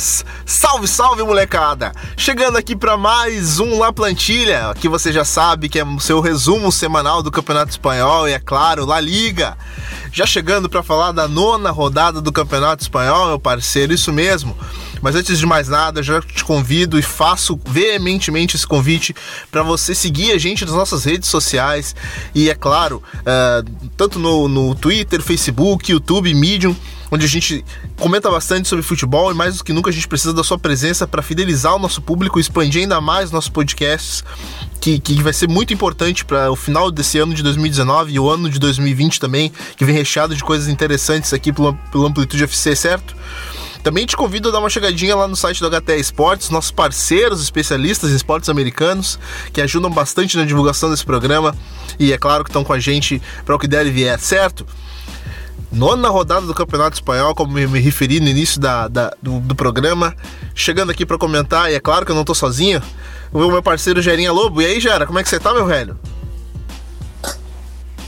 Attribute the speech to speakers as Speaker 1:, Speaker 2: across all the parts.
Speaker 1: Salve, salve, molecada! Chegando aqui para mais um La Plantilha, que você já sabe que é o seu resumo semanal do Campeonato Espanhol e, é claro, La Liga. Já chegando para falar da nona rodada do Campeonato Espanhol, meu parceiro, isso mesmo. Mas antes de mais nada, já te convido e faço veementemente esse convite para você seguir a gente nas nossas redes sociais e, é claro, uh, tanto no, no Twitter, Facebook, YouTube, Medium onde a gente comenta bastante sobre futebol e mais do que nunca a gente precisa da sua presença para fidelizar o nosso público e expandir ainda mais nossos podcasts, que, que vai ser muito importante para o final desse ano de 2019 e o ano de 2020 também, que vem recheado de coisas interessantes aqui pelo, pelo Amplitude FC, certo? Também te convido a dar uma chegadinha lá no site do HT Esportes, nossos parceiros especialistas em esportes americanos, que ajudam bastante na divulgação desse programa e é claro que estão com a gente para o que der e vier, certo? Nona rodada do Campeonato Espanhol, como me, referi no início da, da do, do, programa. Chegando aqui para comentar, e é claro que eu não tô sozinho, o meu parceiro Gerinha Lobo. E aí, Gera, como é que você tá, meu velho?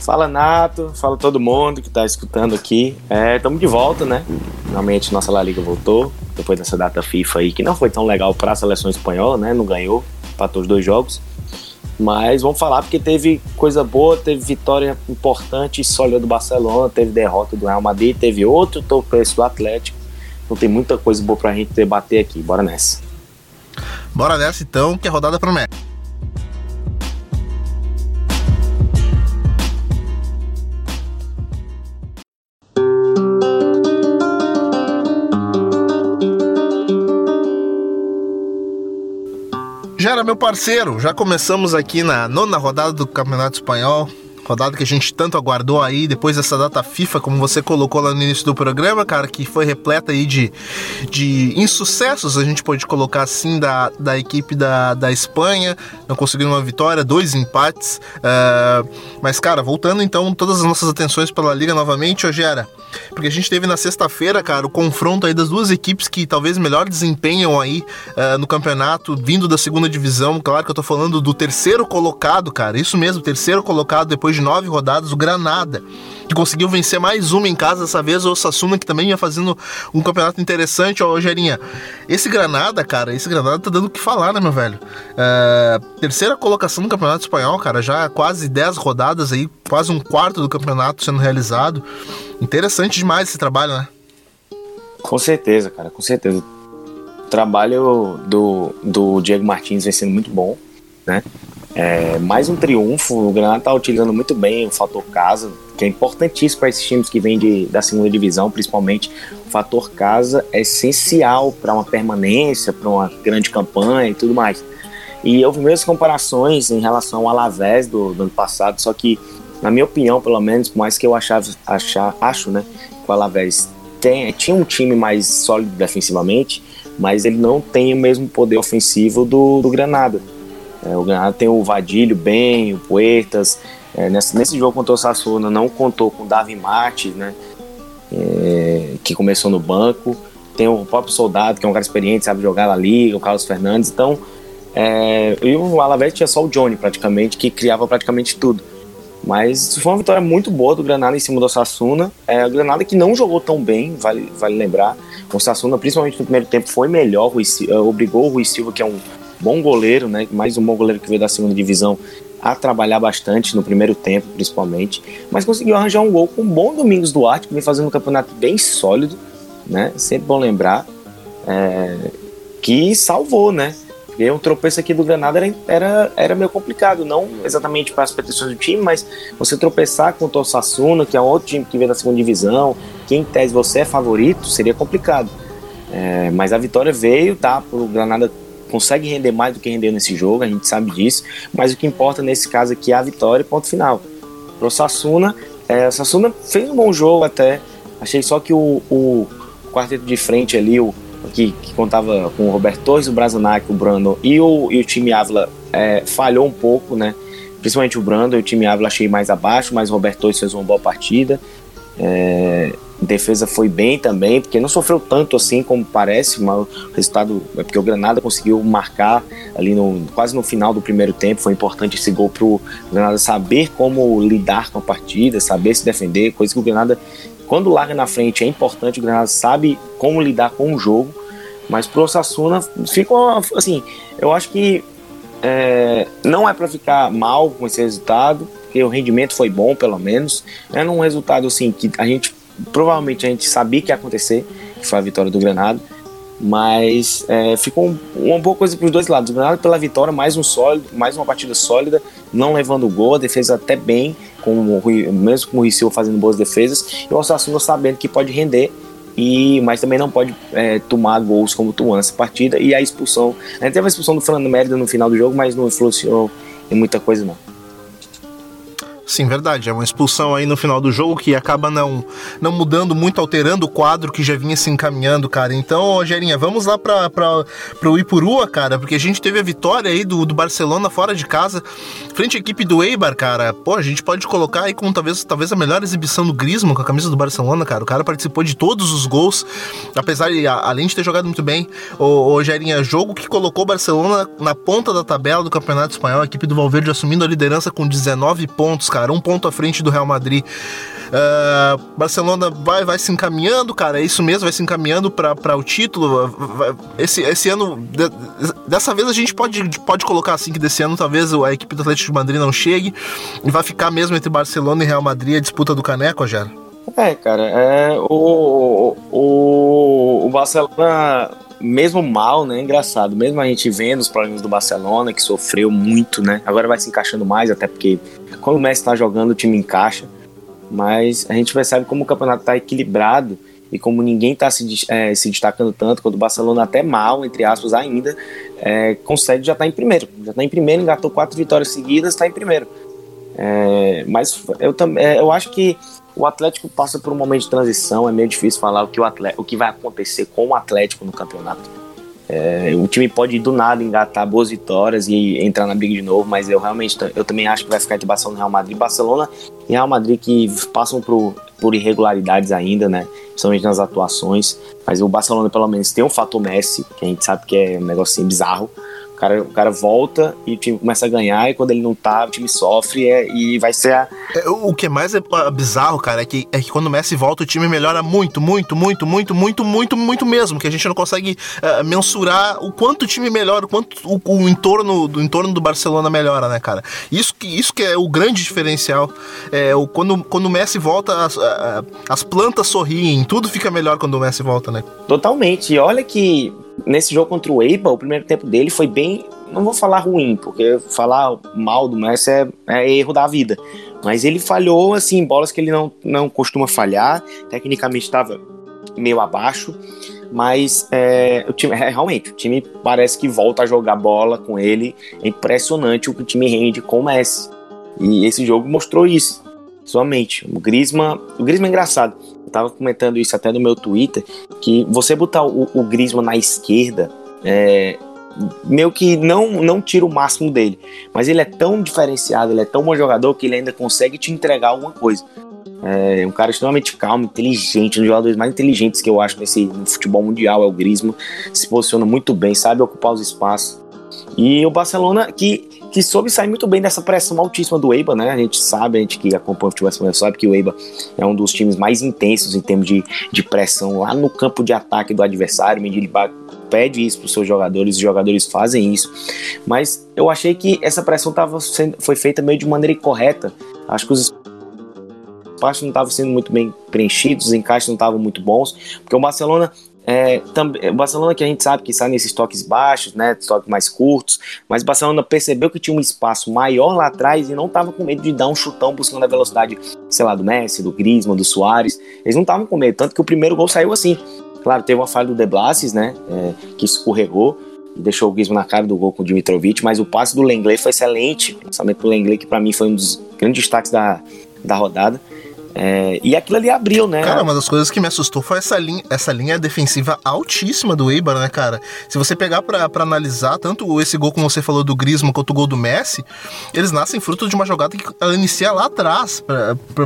Speaker 2: Fala Nato, fala todo mundo que está escutando aqui. Estamos é, de volta, né? Finalmente nossa La Liga voltou, depois dessa data FIFA aí, que não foi tão legal para a seleção espanhola, né? Não ganhou, empatou os dois jogos. Mas vamos falar porque teve coisa boa, teve vitória importante sólida do Barcelona, teve derrota do Real Madrid, teve outro tropeço do Atlético. Então tem muita coisa boa para a gente debater aqui. Bora nessa.
Speaker 1: Bora nessa então, que a rodada promete. Gera, meu parceiro, já começamos aqui na nona rodada do Campeonato Espanhol rodada que a gente tanto aguardou aí depois dessa data FIFA, como você colocou lá no início do programa, cara, que foi repleta aí de, de insucessos, a gente pode colocar assim, da, da equipe da, da Espanha, não conseguindo uma vitória, dois empates, uh, mas, cara, voltando então todas as nossas atenções pela Liga novamente, Ogera, porque a gente teve na sexta-feira, cara, o confronto aí das duas equipes que talvez melhor desempenham aí uh, no campeonato, vindo da segunda divisão, claro que eu tô falando do terceiro colocado, cara, isso mesmo, terceiro colocado depois depois de nove rodadas, o Granada, que conseguiu vencer mais uma em casa, dessa vez o Osasuna, que também ia fazendo um campeonato interessante, ó, Rogerinha. Esse Granada, cara, esse Granada tá dando o que falar, né, meu velho? É, terceira colocação no Campeonato Espanhol, cara, já quase dez rodadas aí, quase um quarto do campeonato sendo realizado. Interessante demais esse trabalho, né?
Speaker 2: Com certeza, cara, com certeza. O trabalho do, do Diego Martins vem sendo muito bom, né? É, mais um triunfo, o Granada está utilizando muito bem o fator casa, que é importantíssimo para esses times que vêm de, da segunda divisão, principalmente. O fator casa é essencial para uma permanência, para uma grande campanha e tudo mais. E houve mesmo comparações em relação ao Alavés do, do ano passado, só que, na minha opinião, pelo menos, por mais que eu achava, achar, acho né, que o Alavés tem, tinha um time mais sólido defensivamente, mas ele não tem o mesmo poder ofensivo do, do Granada. É, o Granada tem o Vadilho bem, o Puertas. É, nesse, nesse jogo contra o Sassuna não contou com o Davi Martins, né? É, que começou no banco. Tem o próprio Soldado, que é um cara experiente, sabe jogar na liga, o Carlos Fernandes. Então, é, e o Alavés tinha só o Johnny praticamente, que criava praticamente tudo. Mas foi uma vitória muito boa do Granada em cima do Sassuna. É, o Granada que não jogou tão bem, vale, vale lembrar. O Sassuna, principalmente no primeiro tempo, foi melhor. Rui, obrigou o Rui Silva, que é um bom goleiro, né? Mais um bom goleiro que veio da segunda divisão a trabalhar bastante no primeiro tempo, principalmente, mas conseguiu arranjar um gol com um bom Domingos Duarte, que vem fazendo um campeonato bem sólido, né? Sempre bom lembrar, é, que salvou, né? Porque um tropeço aqui do Granada era, era, era meio complicado, não exatamente para as pretensões do time, mas você tropeçar contra o Sassuna, que é um outro time que vem da segunda divisão, que em tese você é favorito, seria complicado. É, mas a vitória veio, tá? O Granada consegue render mais do que rendeu nesse jogo, a gente sabe disso, mas o que importa nesse caso aqui é a vitória e ponto final. Pro Sassuna, é, o Sassuna fez um bom jogo até, achei só que o, o quarteto de frente ali, o, que, que contava com o Roberto Torres, o Brazunac, o Brando e o, e o time Ávila é, falhou um pouco, né? Principalmente o Brando, o time Ávila achei mais abaixo, mas o Roberto Torres fez uma boa partida. É, defesa foi bem também, porque não sofreu tanto assim como parece, mas o resultado é porque o Granada conseguiu marcar ali no, quase no final do primeiro tempo. Foi importante esse gol para o Granada saber como lidar com a partida, saber se defender, coisa que o Granada quando larga na frente é importante, o Granada sabe como lidar com o jogo, mas pro Osasuna fica assim, eu acho que é, não é para ficar mal com esse resultado, porque o rendimento foi bom, pelo menos. É um resultado assim que a gente provavelmente a gente sabia que ia acontecer, que foi a vitória do Granada. Mas é, ficou um, uma boa coisa para os dois lados. O Granada pela vitória, mais um sólido, mais uma partida sólida, não levando gol, a defesa até bem, com Rui, mesmo com o Rui Silva fazendo boas defesas, e o Osasuna sabendo que pode render, e mas também não pode é, tomar gols como tomou nessa partida. E a expulsão, a gente teve a expulsão do Fernando Mérida no final do jogo, mas não influenciou em muita coisa não.
Speaker 1: Sim, verdade. É uma expulsão aí no final do jogo que acaba não, não mudando muito, alterando o quadro que já vinha se encaminhando, cara. Então, Rogerinha, vamos lá para o Ipurua, cara, porque a gente teve a vitória aí do, do Barcelona fora de casa, frente à equipe do Eibar, cara. Pô, a gente pode colocar aí com talvez, talvez a melhor exibição do Griezmann com a camisa do Barcelona, cara. O cara participou de todos os gols, apesar de, além de ter jogado muito bem, o Rogerinha, jogo que colocou o Barcelona na ponta da tabela do Campeonato Espanhol, a equipe do Valverde assumindo a liderança com 19 pontos, cara, um ponto à frente do Real Madrid. Uh, Barcelona vai, vai se encaminhando, cara, é isso mesmo, vai se encaminhando para o título. Esse, esse ano, de, dessa vez a gente pode, pode colocar assim que desse ano talvez a equipe do Atlético de Madrid não chegue e vai ficar mesmo entre Barcelona e Real Madrid a disputa do Caneco, Gera.
Speaker 2: É, cara, é, o, o, o Barcelona mesmo mal, né? Engraçado, mesmo a gente vendo os problemas do Barcelona, que sofreu muito, né? Agora vai se encaixando mais, até porque quando o Messi está jogando, o time encaixa. Mas a gente percebe como o campeonato está equilibrado e como ninguém está se, é, se destacando tanto, quando o Barcelona até mal, entre aspas, ainda, é, consegue já estar tá em primeiro. Já está em primeiro, engatou quatro vitórias seguidas, está em primeiro. É, mas eu, é, eu acho que o Atlético passa por um momento de transição, é meio difícil falar o que, o, Atlético, o que vai acontecer com o Atlético no campeonato. É, o time pode do nada engatar boas vitórias e entrar na briga de novo, mas eu realmente eu também acho que vai ficar entre Barcelona e Real Madrid. Barcelona e Real Madrid que passam por, por irregularidades ainda, né? Principalmente nas atuações. Mas o Barcelona, pelo menos, tem um fator Messi, que a gente sabe que é um negócio assim, bizarro cara, o cara volta e o time começa a ganhar, e quando ele não tá, o time sofre é, e vai ser a.
Speaker 1: É, o que é mais é bizarro, cara, é que, é que quando o Messi volta, o time melhora muito, muito, muito, muito, muito, muito, muito mesmo. Que a gente não consegue uh, mensurar o quanto o time melhora, o quanto o, o entorno, do entorno do Barcelona melhora, né, cara? Isso que, isso que é o grande diferencial. É, o, quando, quando o Messi volta, as, as plantas sorriem, tudo fica melhor quando o Messi volta, né?
Speaker 2: Totalmente. E olha que nesse jogo contra o Eiba, o primeiro tempo dele foi bem. Não vou falar ruim, porque falar mal do Messi é, é erro da vida. Mas ele falhou, assim, bolas que ele não, não costuma falhar. Tecnicamente estava meio abaixo. Mas é, o time, é, realmente, o time parece que volta a jogar bola com ele. É impressionante o que o time rende com o Messi. E esse jogo mostrou isso. Somente. O Griezmann. O Griezmann é engraçado tava comentando isso até no meu Twitter, que você botar o, o Griezmann na esquerda, é, meio que não, não tira o máximo dele. Mas ele é tão diferenciado, ele é tão bom jogador que ele ainda consegue te entregar alguma coisa. É um cara extremamente calmo, inteligente, um dos jogadores mais inteligentes que eu acho nesse no futebol mundial é o Griezmann. Se posiciona muito bem, sabe ocupar os espaços. E o Barcelona que que soube sair muito bem dessa pressão altíssima do Eibar, né? A gente sabe, a gente que acompanha o futebol espanhol sabe que o Eibar é um dos times mais intensos em termos de, de pressão lá no campo de ataque do adversário. Mendilibar pede isso para os seus jogadores, os jogadores fazem isso. Mas eu achei que essa pressão tava sendo, foi feita meio de maneira incorreta. Acho que os espaços não estavam sendo muito bem preenchidos, os encaixes não estavam muito bons, porque o Barcelona é, também, o Barcelona que a gente sabe que sai nesses toques baixos, né, toques mais curtos, mas Barcelona percebeu que tinha um espaço maior lá atrás e não estava com medo de dar um chutão buscando a velocidade, sei lá, do Messi, do Griezmann, do Soares. Eles não estavam com medo, tanto que o primeiro gol saiu assim. Claro, teve uma falha do De Blasis, né, é, que escorregou e deixou o Griezmann na cara do gol com o Dimitrovic, mas o passe do Lenglet foi excelente, o pensamento do Lenglet que para mim foi um dos grandes destaques da, da rodada. É, e aquilo ali abriu, né?
Speaker 1: Cara, uma das coisas que me assustou foi essa linha, essa linha defensiva altíssima do Eibar, né, cara? Se você pegar para analisar tanto esse gol como você falou do Griezmann quanto o gol do Messi, eles nascem fruto de uma jogada que ela inicia lá atrás,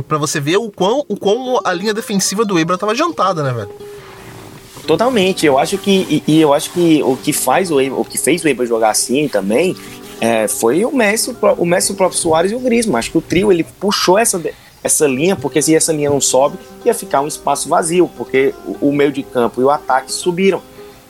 Speaker 1: para você ver o quão, o quão a linha defensiva do Eibar tava adiantada, né, velho?
Speaker 2: Totalmente. Eu acho que e, e eu acho que o que faz o Eibar, o que fez o Eibar jogar assim também é, foi o Messi, o Messi, o próprio Soares e o Griezmann. Acho que o trio ele puxou essa essa linha, porque se essa linha não sobe, ia ficar um espaço vazio, porque o, o meio de campo e o ataque subiram.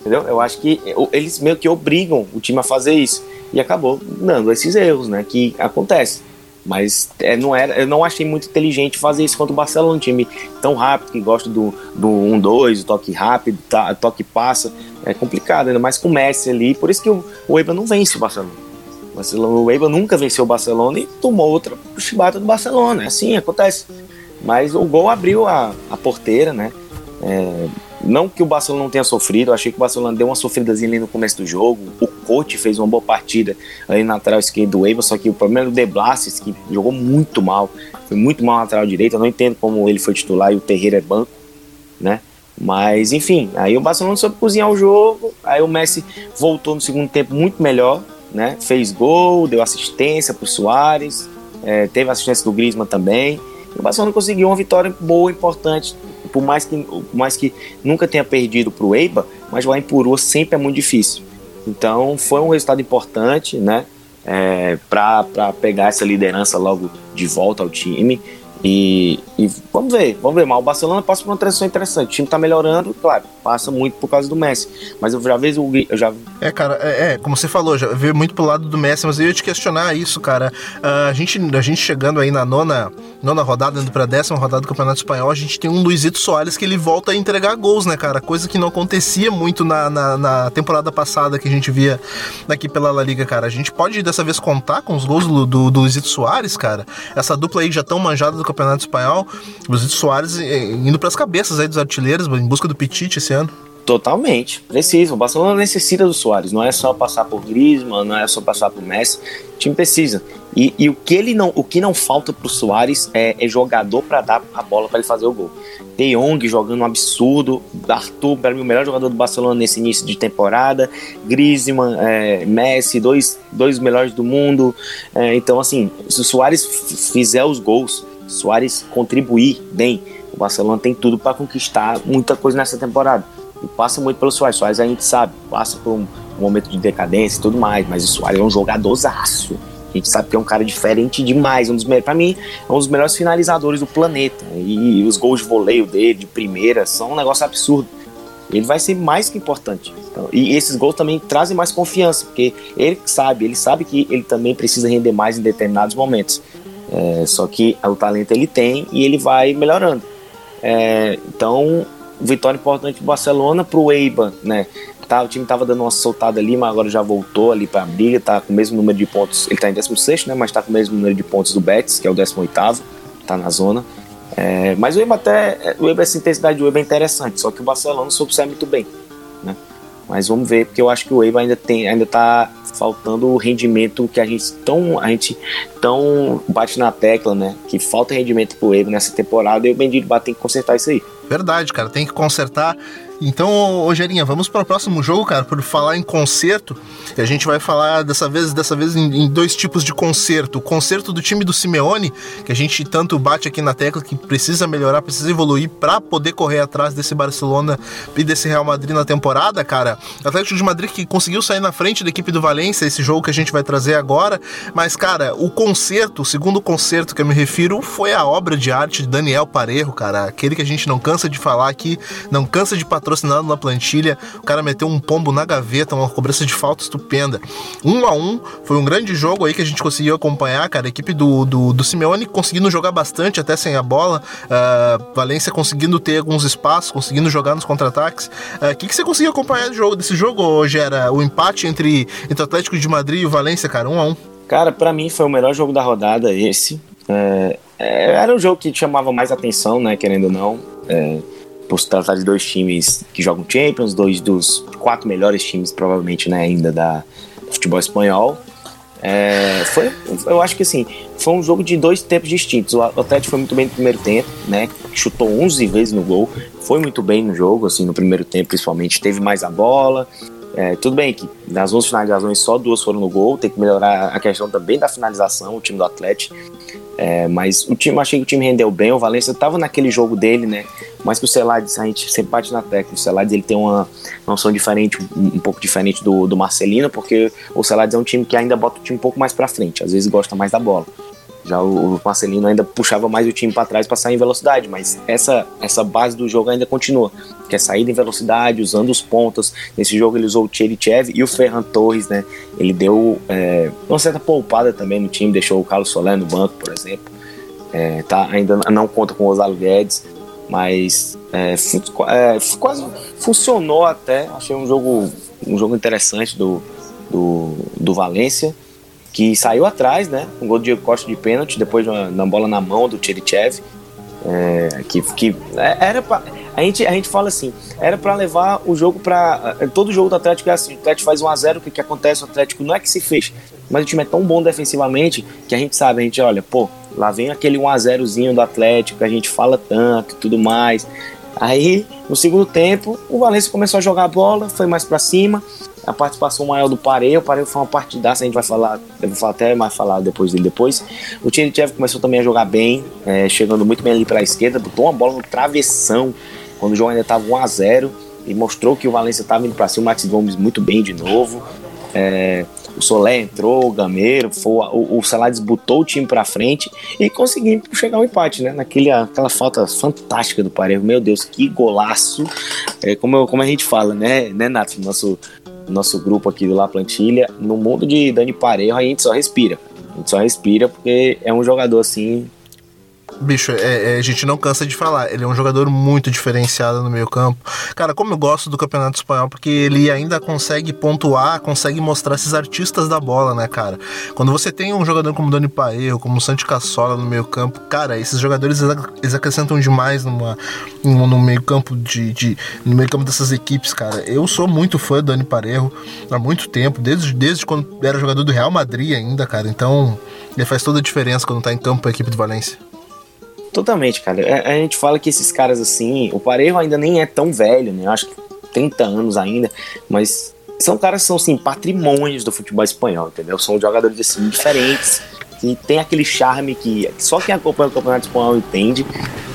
Speaker 2: Entendeu? Eu acho que eles meio que obrigam o time a fazer isso. E acabou dando esses erros, né? Que acontece. Mas é, não era, eu não achei muito inteligente fazer isso contra o Barcelona, um time tão rápido, que gosta do, do 1-2, o toque rápido, tá, toque passa. É complicado, ainda mais com o Messi ali. Por isso que o, o não vence o Barcelona. O, o Eibar nunca venceu o Barcelona e tomou outra chibata do Barcelona. É assim, acontece. Mas o gol abriu a, a porteira, né? É, não que o Barcelona não tenha sofrido, achei que o Barcelona deu uma sofridazinha ali no começo do jogo. O Coach fez uma boa partida ali na lateral esquerda do Eibar, só que o problema do De Blasis, que jogou muito mal, foi muito mal na lateral direita. Eu não entendo como ele foi titular e o Terreira é banco, né? Mas enfim, aí o Barcelona soube cozinhar o jogo, aí o Messi voltou no segundo tempo muito melhor, né? Fez gol, deu assistência para o Soares, é, teve assistência do Griezmann também. O Barcelona conseguiu uma vitória boa, importante por mais que, por mais que nunca tenha perdido para o Eiba, mas lá em Puru sempre é muito difícil. Então foi um resultado importante, né? É, para pegar essa liderança logo de volta ao time. E, e, vamos ver, vamos ver. Mas o Barcelona passa por uma transição interessante. O time tá melhorando, claro, passa muito por causa do Messi. Mas eu já vejo o. Eu já...
Speaker 1: É, cara, é, é, como você falou, já veio muito pro lado do Messi, mas eu ia te questionar isso, cara. Uh, a, gente, a gente chegando aí na nona, nona rodada, indo pra décima rodada do Campeonato Espanhol, a gente tem um Luizito Soares que ele volta a entregar gols, né, cara? Coisa que não acontecia muito na, na, na temporada passada que a gente via aqui pela La Liga, cara. A gente pode dessa vez contar com os gols do, do, do Luizito Soares, cara. Essa dupla aí já tão manjada do Campeonato Espanhol. Luizito Soares eh, indo para as cabeças aí dos artilheiros em busca do Pichichi esse ano.
Speaker 2: Totalmente, precisa. O Barcelona necessita do Soares. Não é só passar por Griezmann, não é só passar por Messi. O time precisa. E, e o que ele não, o que não falta pro Soares é, é jogador para dar a bola para ele fazer o gol. De Jong jogando um absurdo, Arthur para mim o melhor jogador do Barcelona nesse início de temporada, Griezmann, é, Messi, dois, dois melhores do mundo. É, então assim, se o Soares fizer os gols, Soares contribuir bem, o Barcelona tem tudo para conquistar muita coisa nessa temporada. E passa muito pelo Soares. Soares a gente sabe, passa por um, um momento de decadência e tudo mais, mas o Soares é um jogadorzaço. A gente sabe que é um cara diferente demais. Um dos para mim, é um dos melhores finalizadores do planeta. E os gols de voleio dele, de primeira, são um negócio absurdo. Ele vai ser mais que importante. Então, e esses gols também trazem mais confiança, porque ele sabe, ele sabe que ele também precisa render mais em determinados momentos. É, só que o talento ele tem e ele vai melhorando. É, então, vitória importante para o Barcelona, para o Eibar, né? Tá, o time estava dando uma soltada ali, mas agora já voltou ali para a briga, tá com o mesmo número de pontos. Ele está em 16, né? Mas está com o mesmo número de pontos do Betis, que é o 18, tá na zona. É, mas o Eibar até. O Eibar, essa intensidade do Eibar é interessante, só que o Barcelona soube sair muito bem? Mas vamos ver, porque eu acho que o Eibar ainda tem, ainda tá faltando o rendimento que a gente tão, a gente tão bate na tecla, né? Que falta rendimento pro Eibar nessa temporada e o Bendito tem que consertar isso aí.
Speaker 1: Verdade, cara, tem que consertar. Então, Rogerinha, vamos para o próximo jogo, cara, por falar em concerto. E a gente vai falar dessa vez, dessa vez em, em, dois tipos de concerto. O concerto do time do Simeone, que a gente tanto bate aqui na tecla que precisa melhorar, precisa evoluir para poder correr atrás desse Barcelona e desse Real Madrid na temporada, cara. Atlético de Madrid que conseguiu sair na frente da equipe do Valência, esse jogo que a gente vai trazer agora. Mas, cara, o concerto, o segundo concerto que eu me refiro, foi a obra de arte de Daniel Parejo, cara. Aquele que a gente não cansa de falar aqui, não cansa de patrocinar patrocinado na plantilha. O cara meteu um pombo na gaveta, uma cobrança de falta estupenda. Um a um, foi um grande jogo aí que a gente conseguiu acompanhar, cara. A equipe do, do, do Simeone conseguindo jogar bastante, até sem a bola. Uh, Valência conseguindo ter alguns espaços, conseguindo jogar nos contra-ataques. O uh, que, que você conseguiu acompanhar jogo, desse jogo, hoje era o empate entre, entre o Atlético de Madrid e o Valência, cara? Um a um.
Speaker 2: Cara, para mim foi o melhor jogo da rodada esse. É, é, era um jogo que chamava mais atenção, né, querendo ou não. É, por se tratar de dois times que jogam Champions, dois dos quatro melhores times, provavelmente, né, ainda da futebol espanhol. É, foi, eu acho que assim, foi um jogo de dois tempos distintos. O Atlético foi muito bem no primeiro tempo, né? Chutou 11 vezes no gol, foi muito bem no jogo, assim, no primeiro tempo, principalmente, teve mais a bola. É, tudo bem que das 11 finalizações só duas foram no gol, tem que melhorar a questão também da finalização, o time do Atlético. É, mas o time, achei que o time rendeu bem. O Valência estava naquele jogo dele, né? Mas que o Celades, a gente sempre bate na tecla. O Celades ele tem uma noção diferente, um, um pouco diferente do, do Marcelino, porque o Celades é um time que ainda bota o time um pouco mais para frente, às vezes gosta mais da bola. Já o, Marcelino ainda puxava mais o time para trás para sair em velocidade, mas essa, essa base do jogo ainda continua, que é saída em velocidade, usando os pontas. Nesse jogo ele usou o Cherichev e o Ferran Torres, né? Ele deu é, uma certa poupada também no time, deixou o Carlos Soler no banco, por exemplo. É, tá, ainda não conta com o Osvaldo Guedes, mas é, é, quase funcionou até. Achei um jogo, um jogo interessante do, do, do Valência que saiu atrás, né? Um gol de Costa de pênalti, depois uma, uma bola na mão do Tcherichev. É, que, que é, era pra, a gente a gente fala assim era para levar o jogo para é, todo jogo do Atlético é assim o Atlético faz 1 a 0 o que, que acontece o Atlético não é que se fez mas o time é tão bom defensivamente que a gente sabe a gente olha pô lá vem aquele 1 a 0zinho do Atlético a gente fala tanto tudo mais aí no segundo tempo o Valencia começou a jogar a bola foi mais para cima a participação maior do Pareio. O Pareio foi uma partidaça, a gente vai falar, eu vou até mais falar depois dele depois. O Tchernchev começou também a jogar bem, é, chegando muito bem ali para a esquerda, botou uma bola no travessão quando o jogo ainda estava 1 a 0 e mostrou que o Valência estava indo para cima. O Max Gomes muito bem de novo. É, o Solé entrou, o Gameiro, foi, o, o Salades botou o time para frente e conseguiu chegar ao empate, né? Naquele, aquela falta fantástica do Parejo. Meu Deus, que golaço! É, como, como a gente fala, né, né Nath? Nosso, nosso grupo aqui do La Plantilha, no mundo de Dani Parejo a gente só respira. A gente só respira porque é um jogador assim
Speaker 1: Bicho, é, é, a gente não cansa de falar. Ele é um jogador muito diferenciado no meio campo. Cara, como eu gosto do Campeonato Espanhol, porque ele ainda consegue pontuar, consegue mostrar esses artistas da bola, né, cara? Quando você tem um jogador como Dani Paerro, como Santi Cassola no meio campo, cara, esses jogadores eles acrescentam demais numa, no meio campo de, de, no meio campo dessas equipes, cara. Eu sou muito fã do Dani Parejo há muito tempo, desde, desde quando era jogador do Real Madrid ainda, cara. Então, ele faz toda a diferença quando tá em campo a equipe do Valência.
Speaker 2: Totalmente, cara. A, é, a, gente fala que esses caras assim, o Parejo ainda nem é tão velho, né? Eu acho que 30 anos ainda, mas são caras que são assim, patrimônios do futebol espanhol, entendeu? São jogadores assim diferentes, que tem aquele charme que só quem acompanha o Campeonato Espanhol entende,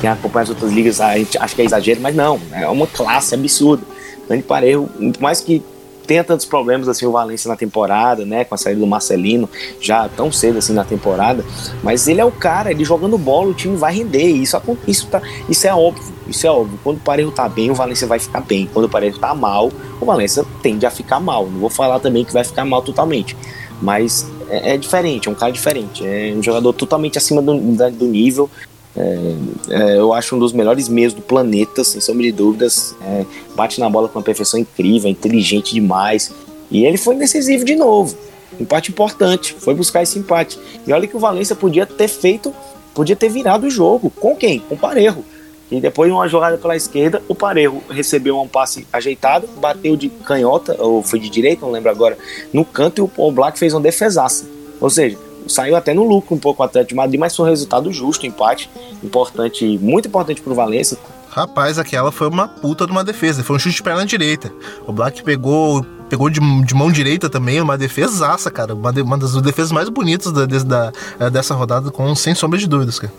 Speaker 2: quem acompanha as outras ligas a gente acha que é exagero, mas não, é uma classe absurda. Dani Parejo, por mais que tenha tantos problemas assim o Valência na temporada, né, com a saída do Marcelino já tão cedo assim na temporada, mas ele é o cara, ele jogando bola, o time vai render, isso isso tá, isso é óbvio, isso é óbvio. Quando o Parejo tá bem, o Valência vai ficar bem. Quando o Parejo tá mal, o Valência tende a ficar mal. Não vou falar também que vai ficar mal totalmente, mas é, é diferente, é um cara diferente, é um jogador totalmente acima do, do nível, é, é, eu acho um dos melhores meios do planeta, sem sombra de dúvidas. É, bate na bola com uma perfeição incrível, inteligente demais. E ele foi decisivo de novo. Empate importante, foi buscar esse empate. E olha que o Valência podia ter feito, podia ter virado o jogo. Com quem? Com o Parejo. E depois de uma jogada pela esquerda, o Parejo recebeu um passe ajeitado, bateu de canhota, ou foi de direita, não lembro agora, no canto e o Black fez uma defesaça. Ou seja, saiu até no lucro um pouco o Atlético de Madrid, mas foi um resultado justo, empate importante, muito importante para o Valência.
Speaker 1: Rapaz, aquela foi uma puta de uma defesa, foi um chute de perna direita. O Black pegou pegou de, de mão direita também, uma defesaça, cara, uma, de, uma das defesas mais bonitas da, da, eh, dessa rodada, com sem sombra de dúvidas, cara.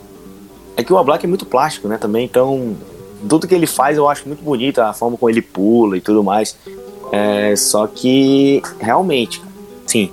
Speaker 2: É que o Black é muito plástico, né, também, então tudo que ele faz eu acho muito bonito, a forma como ele pula e tudo mais. É, só que realmente, sim,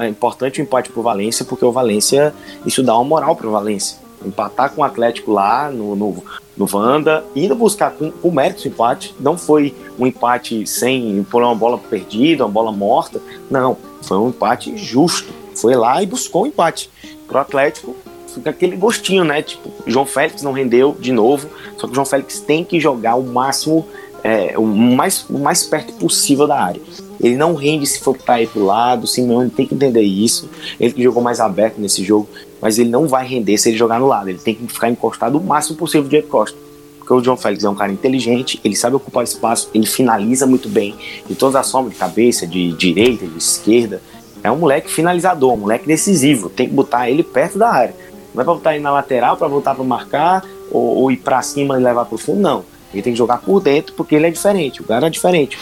Speaker 2: é importante o empate pro Valência, porque o Valência, isso dá uma moral pro Valência. Empatar com o Atlético lá no, no, no Vanda, indo buscar com, o mérito do empate, não foi um empate sem por uma bola perdida, uma bola morta, não, foi um empate justo. Foi lá e buscou o um empate. Pro Atlético, fica aquele gostinho, né? Tipo, João Félix não rendeu de novo, só que o João Félix tem que jogar o máximo, é, o, mais, o mais perto possível da área. Ele não rende se for para ir pro lado. O Simeone tem que entender isso. Ele que jogou mais aberto nesse jogo, mas ele não vai render se ele jogar no lado. Ele tem que ficar encostado o máximo possível do Diego Costa. Porque o John Félix é um cara inteligente, ele sabe ocupar espaço, ele finaliza muito bem. De todas as formas, de cabeça, de direita, de esquerda. É um moleque finalizador, um moleque decisivo. Tem que botar ele perto da área. Não é pra botar ele na lateral para voltar para marcar ou, ou ir para cima e levar pro fundo, não. Ele tem que jogar por dentro porque ele é diferente. O cara é diferente.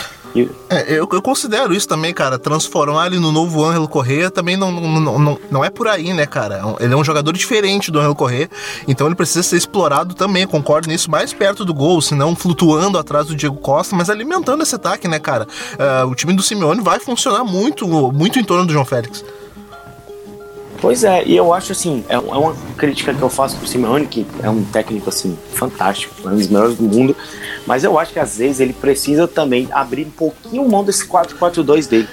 Speaker 1: É, eu, eu, considero isso também, cara. Transformar ele no novo Angelo Correa também não, não, não, não é por aí, né, cara? Ele é um jogador diferente do Angelo Correa, então ele precisa ser explorado também, concordo nisso, mais perto do gol, senão flutuando atrás do Diego Costa, mas alimentando esse ataque, né, cara? Uh, o time do Simeone vai funcionar muito, muito em torno do João Félix.
Speaker 2: Pois é, e eu acho assim, é, é uma crítica que eu faço pro Simeone, que é um técnico assim, fantástico, um dos melhores do mundo, mas eu acho que às vezes ele precisa também abrir um pouquinho mão desse 4-4-2 dele.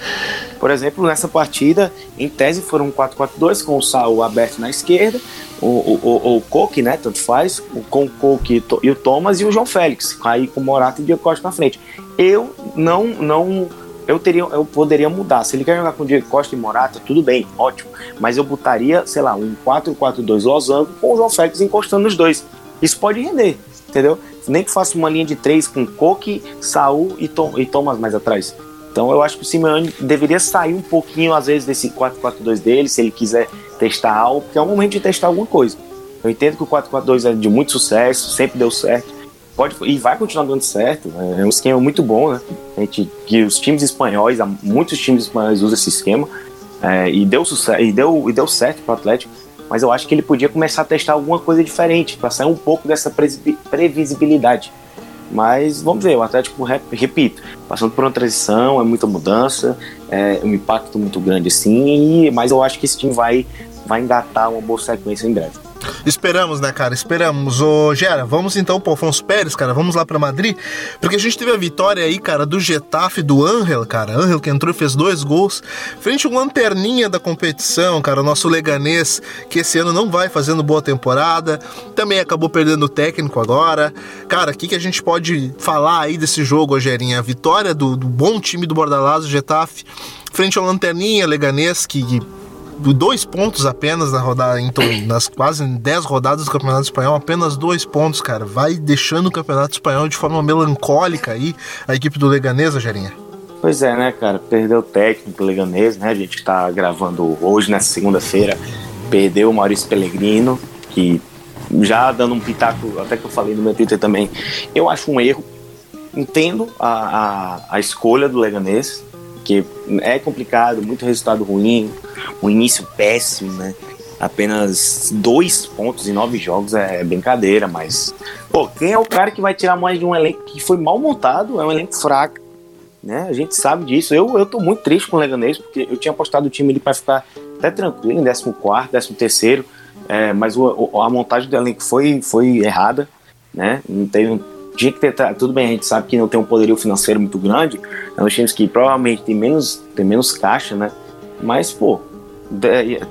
Speaker 2: Por exemplo, nessa partida, em tese foram um 4-4-2 com o Saul aberto na esquerda, o, o, o, o Coque, né, tanto faz, com o Coque e o Thomas e o João Félix, aí com o Morata e o Diego Costa na frente. Eu não, não eu teria, eu poderia mudar. Se ele quer jogar com Diego Costa e Morata, tudo bem, ótimo. Mas eu botaria, sei lá, um 4-4-2 losango com o João Félix encostando nos dois. Isso pode render, entendeu? Nem que faça uma linha de três com Coque, Saul e, Tom, e Thomas mais atrás. Então eu acho que o Simeone deveria sair um pouquinho, às vezes, desse 4-4-2 dele, se ele quiser testar algo, porque é o momento de testar alguma coisa. Eu entendo que o 4-4-2 é de muito sucesso, sempre deu certo pode e vai continuar dando certo. É, é um esquema muito bom, né? A gente, que os times espanhóis, muitos times espanhóis usam esse esquema é, e deu sucesso e deu e deu certo para o Atlético. Mas eu acho que ele podia começar a testar alguma coisa diferente para sair um pouco dessa previsibilidade. Mas vamos ver, o Atlético, repito, passando por uma transição, é muita mudança, é um impacto muito grande assim, mas eu acho que esse time vai, vai engatar uma boa sequência em breve.
Speaker 1: Esperamos, né, cara? Esperamos. Ô, Gera, vamos então pro Afonso Pérez, cara. Vamos lá para Madrid. Porque a gente teve a vitória aí, cara, do Getafe, do Angel, cara. Angel que entrou e fez dois gols. Frente um lanterninha da competição, cara. O nosso Leganês, que esse ano não vai fazendo boa temporada. Também acabou perdendo o técnico agora. Cara, o que, que a gente pode falar aí desse jogo, Gerinha? A vitória do, do bom time do Bordalás, o Getafe. Frente ao lanterninha Leganês, que dois pontos apenas na rodada, então, nas quase 10 rodadas do Campeonato Espanhol, apenas dois pontos, cara. Vai deixando o Campeonato Espanhol de forma melancólica aí, a equipe do Leganês, Gerinha.
Speaker 2: Pois é, né, cara? Perdeu o técnico Leganês, né? A gente tá gravando hoje, nessa segunda-feira. Perdeu o Maurício Pellegrino, que já dando um pitaco, até que eu falei no meu Twitter também, eu acho um erro. Entendo a, a, a escolha do Leganês, que é complicado, muito resultado ruim, um início péssimo, né? Apenas dois pontos em nove jogos é brincadeira, mas. Pô, quem é o cara que vai tirar mais de um elenco que foi mal montado? É um elenco fraco, né? A gente sabe disso. Eu, eu tô muito triste com o Leganês, porque eu tinha apostado o time ali para ficar até tranquilo, em 14, 13, é, mas o, a montagem do elenco foi, foi errada, né? Não teve, tinha que ter. Tudo bem, a gente sabe que não tem um poderio financeiro muito grande, é um times que provavelmente tem menos, tem menos caixa, né? Mas, pô,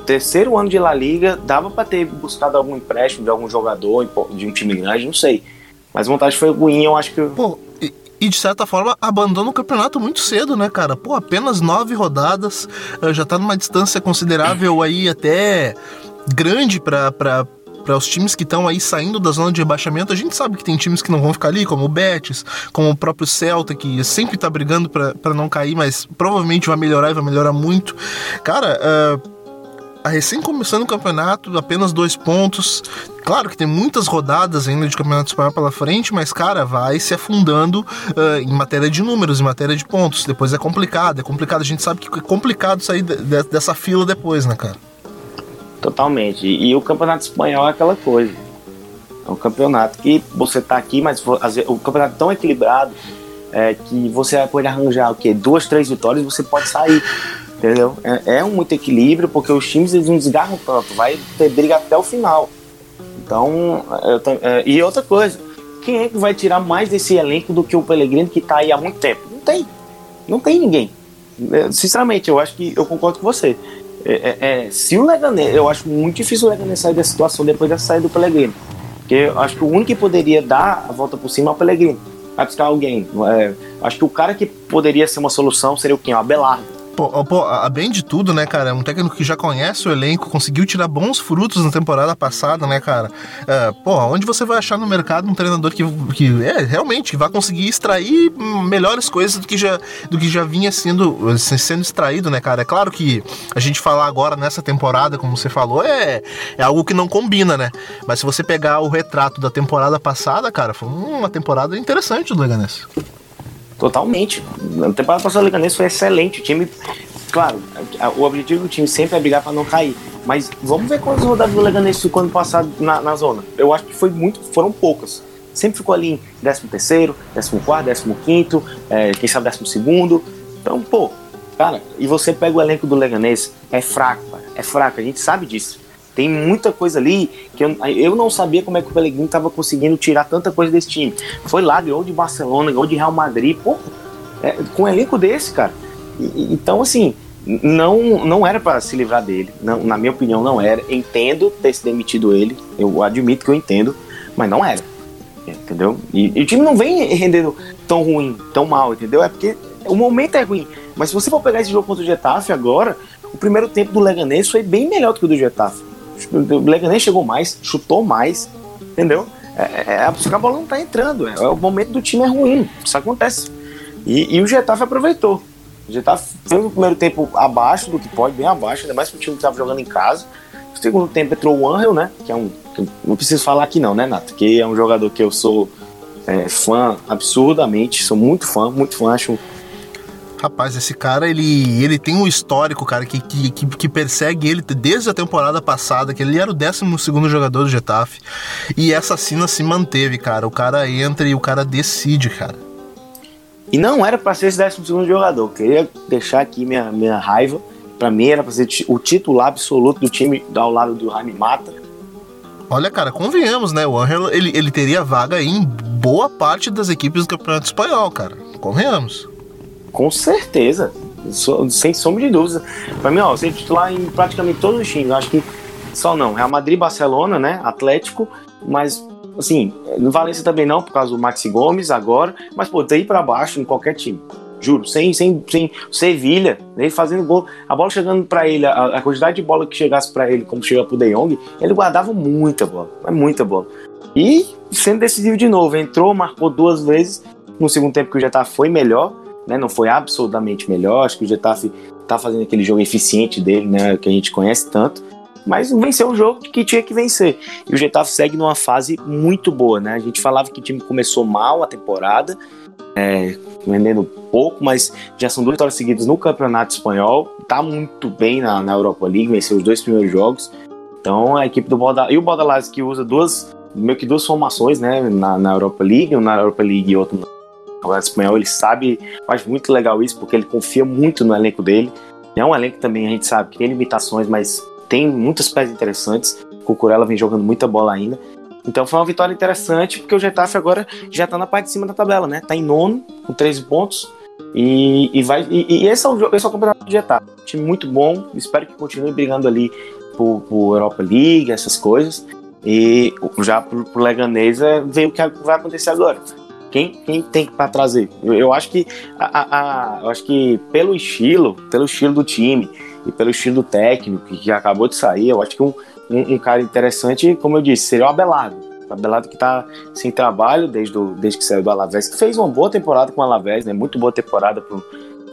Speaker 2: terceiro ano de La Liga, dava para ter buscado algum empréstimo de algum jogador de um time grande, não sei. Mas a vontade foi ruim, eu acho que.
Speaker 1: Pô, e, e, de certa forma abandona o campeonato muito cedo, né, cara? Pô, apenas nove rodadas, eh, já tá numa distância considerável aí, até grande para para os times que estão aí saindo da zona de rebaixamento. A gente sabe que tem times que não vão ficar ali, como o Betis, como o próprio Celta, que sempre está brigando para não cair, mas provavelmente vai melhorar e vai melhorar muito. Cara, uh, recém começando o campeonato, apenas dois pontos. Claro que tem muitas rodadas ainda de campeonato espanhol pela frente, mas, cara, vai se afundando uh, em matéria de números, em matéria de pontos. Depois é complicado, é complicado. A gente sabe que é complicado sair de, de, dessa fila depois, né, cara?
Speaker 2: Totalmente. E, o campeonato espanhol é aquela coisa. É um campeonato que você tá aqui, mas o campeonato é tão equilibrado é, que você pode arranjar o quê? Duas, três vitórias você pode sair. Entendeu? É, é um muito equilíbrio, porque os times eles não desgarram tanto, vai ter briga até o final. Então, eu, é, e outra coisa, quem é que vai tirar mais desse elenco do que o Pellegrino que tá aí há muito tempo? Não tem. Não tem ninguém. É, sinceramente, eu acho que eu concordo com você. É, é, é, se o Leganés, eu acho muito difícil o Leganés sair dessa situação depois da saída do Pellegrino. Porque eu acho que o único que poderia dar a volta por cima é o Pellegrino. Vai buscar alguém. É, acho que o cara que poderia ser uma solução seria o quem? O Abelardo.
Speaker 1: Pô, pô, bem de tudo, né, cara? É um técnico que já conhece o elenco, conseguiu tirar bons frutos na temporada passada, né, cara? É, pô, onde você vai achar no mercado um treinador que, que é, realmente vai conseguir extrair melhores coisas do que já, do que já vinha sendo, sendo extraído, né, cara? É claro que a gente falar agora nessa temporada, como você falou, é, é algo que não combina, né? Mas se você pegar o retrato da temporada passada, cara, foi uma temporada interessante do Leganés.
Speaker 2: Totalmente. A temporada passada do Leganês foi excelente. O time, claro, o objetivo do time sempre é brigar para não cair. Mas vamos ver quantas rodadas do Leganês ficou ano passado na, na zona. Eu acho que foi muito, foram poucas. Sempre ficou ali em 13 terceiro, 14 15 é, quem sabe 12 segundo. Então, pô, cara, e você pega o elenco do Leganês, é fraco, cara. é fraca, a gente sabe disso. Tem muita coisa ali que eu, eu não sabia como é que o Pellegrini estava conseguindo tirar tanta coisa desse time. Foi lá, ganhou de Barcelona, ganhou de Real Madrid, pô, é, com um elenco desse, cara. E, então, assim, não, não era para se livrar dele. Não, na minha opinião, não era. Entendo ter se demitido ele, eu admito que eu entendo, mas não era. Entendeu? E, e o time não vem rendendo tão ruim, tão mal, entendeu? É porque o momento é ruim. Mas se você for pegar esse jogo contra o Getafe agora, o primeiro tempo do Leganês foi bem melhor do que o do Getafe. O Leganês chegou mais, chutou mais, entendeu? É, é, é a bola não tá entrando, é, é, o momento do time é ruim, isso acontece. E, e o Getafe aproveitou. O Getafe fez o primeiro tempo abaixo do que pode, bem abaixo, ainda mais que o time estava jogando em casa. No segundo tempo entrou o Angel, né? Que é um. Que não preciso falar aqui não, né, Nato? Que é um jogador que eu sou é, fã absurdamente, sou muito fã, muito fã, acho
Speaker 1: Rapaz, esse cara, ele, ele tem um histórico, cara, que, que, que, persegue ele desde a temporada passada, que ele era o 12 jogador do Getafe. E essa cena se manteve, cara. O cara entra e o cara decide, cara.
Speaker 2: E não era para ser esse 12 jogador. Queria deixar aqui minha, minha raiva. Para mim era para ser o titular absoluto do time ao lado do Jaime Mata.
Speaker 1: Olha, cara, convenhamos, né? O Angel ele, ele teria vaga em boa parte das equipes do Campeonato Espanhol, cara. Convenhamos.
Speaker 2: Com certeza. Sem sombra de dúvida. Pra mim, ó, ser titular em praticamente todos os times. Acho que só não. Real Madrid, Barcelona, né? Atlético, mas assim, no Valência também não, por causa do Maxi Gomes agora, mas pô, daí para baixo em qualquer time. Juro, sem, sem, sem Sevilha, ele fazendo gol, a bola chegando para ele, a, a, quantidade de bola que chegasse para ele, como chega pro De Jong, ele guardava muita bola, muita bola. E sendo decisivo de novo, entrou, marcou duas vezes, no segundo tempo que o Getafe foi melhor, né? Não foi absolutamente melhor. Acho que o Getafe tá fazendo aquele jogo eficiente dele, né? Que a gente conhece tanto. Mas venceu um jogo que tinha que vencer. E o Getafe segue numa fase muito boa, né? A gente falava que o time começou mal a temporada, é, vendendo pouco, mas já são duas vitórias seguidas no Campeonato Espanhol. Tá muito bem na, na Europa League, venceu os dois primeiros jogos. Então a equipe do Bordalás, e o Bordalás que usa duas, meio que duas formações, né, na, na Europa League, um na Europa League e outro Campeonato Espanhol, ele sabe, faz muito legal isso, porque ele confia muito no elenco dele. É um elenco também, a gente sabe que tem limitações, mas tem muitas peças interessantes. O Cucurella vem jogando muita bola ainda. Então foi uma vitória interessante, porque o Getafe agora já tá na parte de cima da tabela, né? Tá em nono, com 13 pontos. E, e vai, e, e, esse, é o, esse é o campeonato do Getafe. Time muito bom, espero que continue brigando ali por, por Europa League, essas coisas. E já pro, pro Leganês é ver o que vai acontecer agora. Quem, quem tem para trazer? Eu, eu, acho que a, a, eu acho que pelo estilo, pelo estilo do time e pelo estilo do técnico que acabou de sair, eu acho que um, um, um cara interessante, como eu disse, seria o Abelardo. O Abelardo que está sem trabalho desde, do, desde que saiu do Alavés, que fez uma boa temporada com o Alavés, né? Muito boa temporada pro,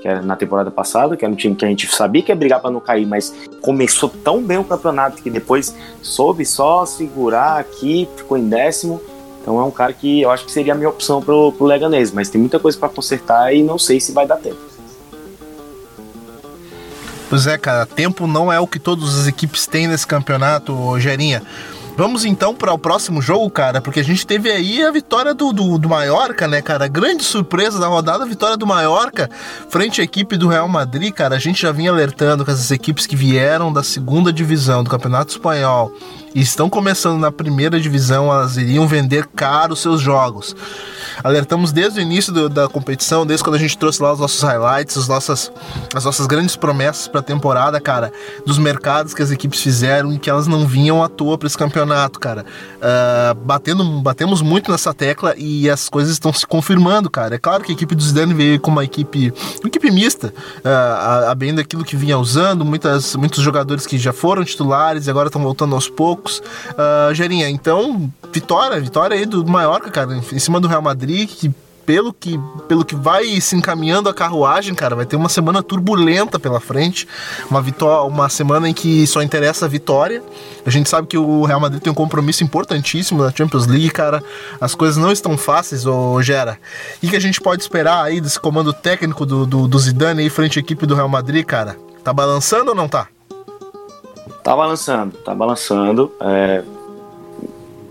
Speaker 2: que era na temporada passada, que era um time que a gente sabia que ia brigar para não cair, mas começou tão bem o campeonato que depois soube só segurar aqui, ficou em décimo então é um cara que eu acho que seria a minha opção pro, pro Leganês, mas tem muita coisa para consertar e não sei se vai dar tempo.
Speaker 1: Pois é, cara, tempo não é o que todas as equipes têm nesse campeonato, Gerinha. Vamos então para o próximo jogo, cara, porque a gente teve aí a vitória do, do, do Mallorca, né, cara? Grande surpresa da rodada, a vitória do Mallorca frente à equipe do Real Madrid, cara. A gente já vinha alertando que essas equipes que vieram da segunda divisão do Campeonato Espanhol e estão começando na primeira divisão, elas iriam vender caro seus jogos. Alertamos desde o início do, da competição, desde quando a gente trouxe lá os nossos highlights, as nossas, as nossas grandes promessas para a temporada, cara, dos mercados que as equipes fizeram e que elas não vinham à toa para esse campeonato, cara. Uh, batendo, batemos muito nessa tecla e as coisas estão se confirmando, cara. É claro que a equipe do Zidane veio com uma equipe, uma equipe mista, uh, a, bem daquilo que vinha usando, muitas, muitos jogadores que já foram titulares e agora estão voltando aos poucos. Uh, Gerinha, então, vitória, vitória aí do Mallorca, cara, em cima do Real Madrid, que pelo que, pelo que vai se encaminhando a carruagem, cara, vai ter uma semana turbulenta pela frente. Uma, vitória, uma semana em que só interessa a vitória. A gente sabe que o Real Madrid tem um compromisso importantíssimo na Champions League, cara. As coisas não estão fáceis, ô Gera. E que a gente pode esperar aí desse comando técnico do, do, do Zidane aí frente à equipe do Real Madrid, cara? Tá balançando ou não tá?
Speaker 2: Tá balançando, tá balançando. É,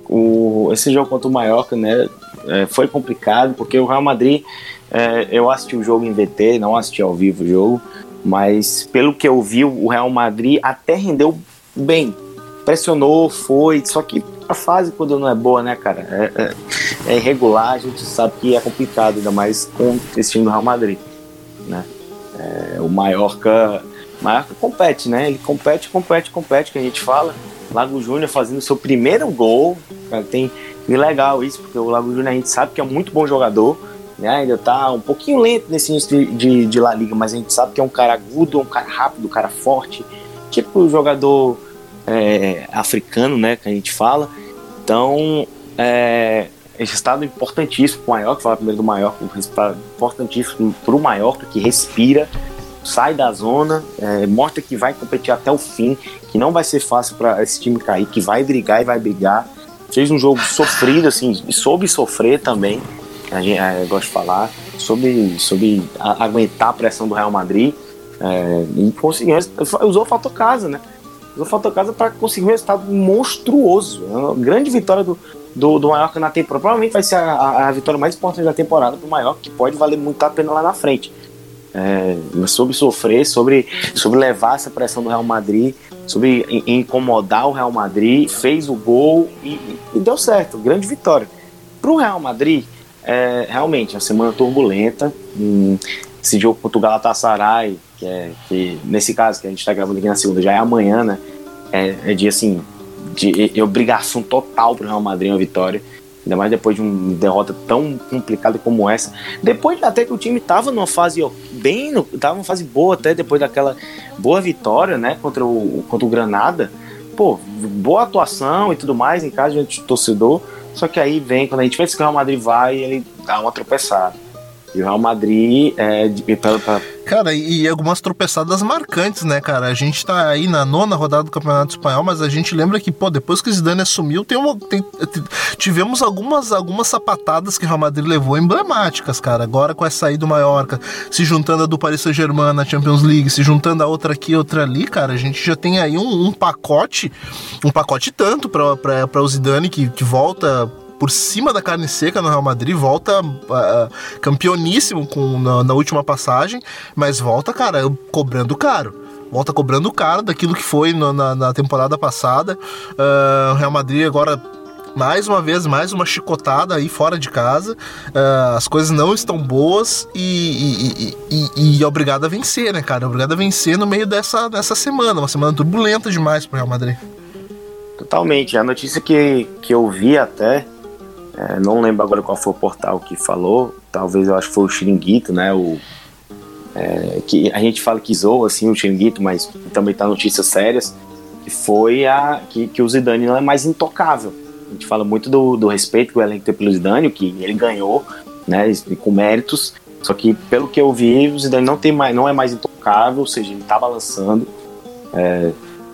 Speaker 2: o, esse jogo contra o Mallorca, né, é, foi complicado, porque o Real Madrid, é, eu assisti o jogo em VT, não assisti ao vivo o jogo, Mas pelo que eu vi, o Real Madrid até rendeu bem. Pressionou, foi, só que a fase quando não é boa, né, cara? É, é, é irregular, a gente sabe que é complicado, ainda mais com esse time do Real Madrid, né? É, o Mallorca, Mallorca compete, né? Ele compete, compete, compete, que a gente fala. Lago Júnior fazendo seu primeiro gol, cara, tem legal isso, porque o Lago Júnior a gente sabe que é um muito bom jogador, né? Ainda tá um pouquinho lento nesse início de, de, La Liga, mas a gente sabe que é um cara agudo, um cara rápido, um cara forte, tipo o jogador é, africano, né? Que a gente fala. Então, é, esse estado importantíssimo para o Mallorca, falar primeiro do Mallorca, um resultado importantíssimo para o Mallorca, que respira, sai da zona, é, mostra que vai competir até o fim, que não vai ser fácil para esse time cair, que vai brigar e vai brigar fez um jogo sofrido, assim, soube sofrer também, a gente é, gosta de falar, soube, soube a, aguentar a pressão do Real Madrid é, e conseguiu, usou o fator casa, né? Usou o fator casa para conseguir um resultado monstruoso. É uma grande vitória do, do, do Mallorca na temporada. Provavelmente vai ser a, a, a vitória mais importante da temporada do Mallorca, que pode valer muito a pena lá na frente. É, sobre sofrer, sobre, sobre levar essa pressão do Real Madrid sobre incomodar o Real Madrid, fez o gol e, e deu certo, grande vitória. Para o Real Madrid, é, realmente, uma semana turbulenta. Hum, esse jogo contra o Galatasaray, que, é, que nesse caso que a gente está gravando aqui na segunda, já é amanhã, né? É, é dia assim, de, de obrigação total para o Real Madrid uma vitória. Ainda mais depois de uma derrota tão complicada como essa. Depois até que o time estava numa fase bem. Tava numa fase boa até depois daquela boa vitória, né? Contra o, contra o Granada. Pô, boa atuação e tudo mais em casa de torcedor. Só que aí vem, quando a gente pensa que o Real Madrid vai, ele dá uma tropeçada. E o Real Madrid é de, pra, pra...
Speaker 1: Cara, e, algumas tropeçadas marcantes, né, cara? A gente tá aí na nona rodada do Campeonato Espanhol, mas a gente lembra que, pô, depois que o Zidane assumiu, tem uma, tem, tivemos algumas, algumas sapatadas que o Real Madrid levou emblemáticas, cara. Agora com essa aí do Mallorca, se juntando a do Paris Saint-Germain na Champions League, se juntando a outra aqui outra ali, cara, a gente já tem aí um, um pacote, um pacote tanto para o Zidane que, que volta por cima da carne seca no Real Madrid, volta uh, campeoníssimo com, na, na, última passagem, mas volta, cara, cobrando caro. Volta cobrando caro daquilo que foi no, na, na, temporada passada. Uh, Real Madrid agora mais uma vez, mais uma chicotada aí fora de casa. Uh, as coisas não estão boas e, e, e, e, é obrigado a vencer, né, cara? É obrigado a vencer no meio dessa, dessa semana, uma semana turbulenta demais pro Real Madrid.
Speaker 2: Totalmente. A notícia que, que eu vi até é, não lembro agora qual foi o portal que falou, talvez eu acho que foi o Xiringuito, né? O, é, que a gente fala que zoa assim, o Xiringuito, mas também tá notícias sérias, que foi a que, que o Zidane não é mais intocável. A gente fala muito do, do respeito que o elenco tem pelo Zidane, que ele ganhou, né, com méritos, só que pelo que eu vi, o Zidane não, tem mais, não é mais intocável, ou seja, ele tá balançando. É,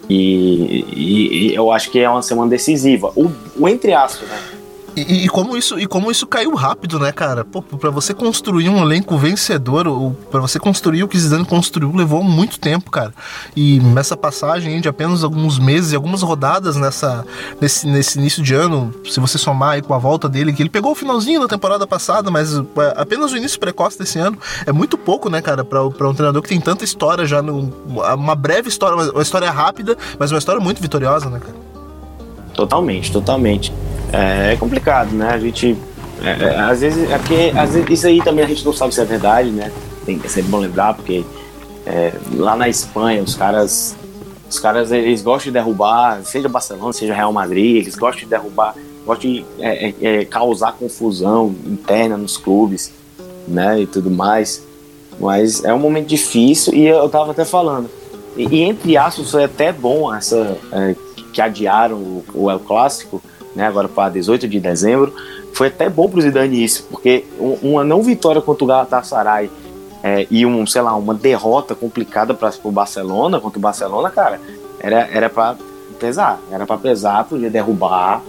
Speaker 2: e, e, e, eu acho que é uma semana decisiva. O, o entre aspas, né?
Speaker 1: E, e, como isso, e como isso caiu rápido, né, cara? Pô, pra você construir um elenco vencedor, ou pra você construir o que Zidane construiu, levou muito tempo, cara. E nessa passagem de apenas alguns meses e algumas rodadas nessa, nesse, nesse início de ano, se você somar aí com a volta dele, que ele pegou o finalzinho da temporada passada, mas é, apenas o início precoce desse ano, é muito pouco, né, cara, pra, pra um treinador que tem tanta história já, no, uma breve história, uma história rápida, mas uma história muito vitoriosa, né, cara?
Speaker 2: Totalmente, totalmente. É, é complicado, né? A gente. É, é, às vezes. É porque vezes, isso aí também a gente não sabe se é verdade, né? Tem, é sempre bom lembrar, porque é, lá na Espanha os caras. Os caras eles gostam de derrubar, seja Barcelona, seja Real Madrid, eles gostam de derrubar, gostam de é, causar confusão interna nos clubes, né? E tudo mais. Mas é um momento difícil e eu tava até falando. E, e entre aspas, foi até bom essa que adiaram o, o El Clássico, né, agora para 18 de dezembro, foi até bom para o Zidane isso, porque uma não vitória contra o Galatasaray é, e um, sei lá, uma derrota complicada para o Barcelona, contra o Barcelona, cara, era era para pesar, era para pesar, podia derrubar,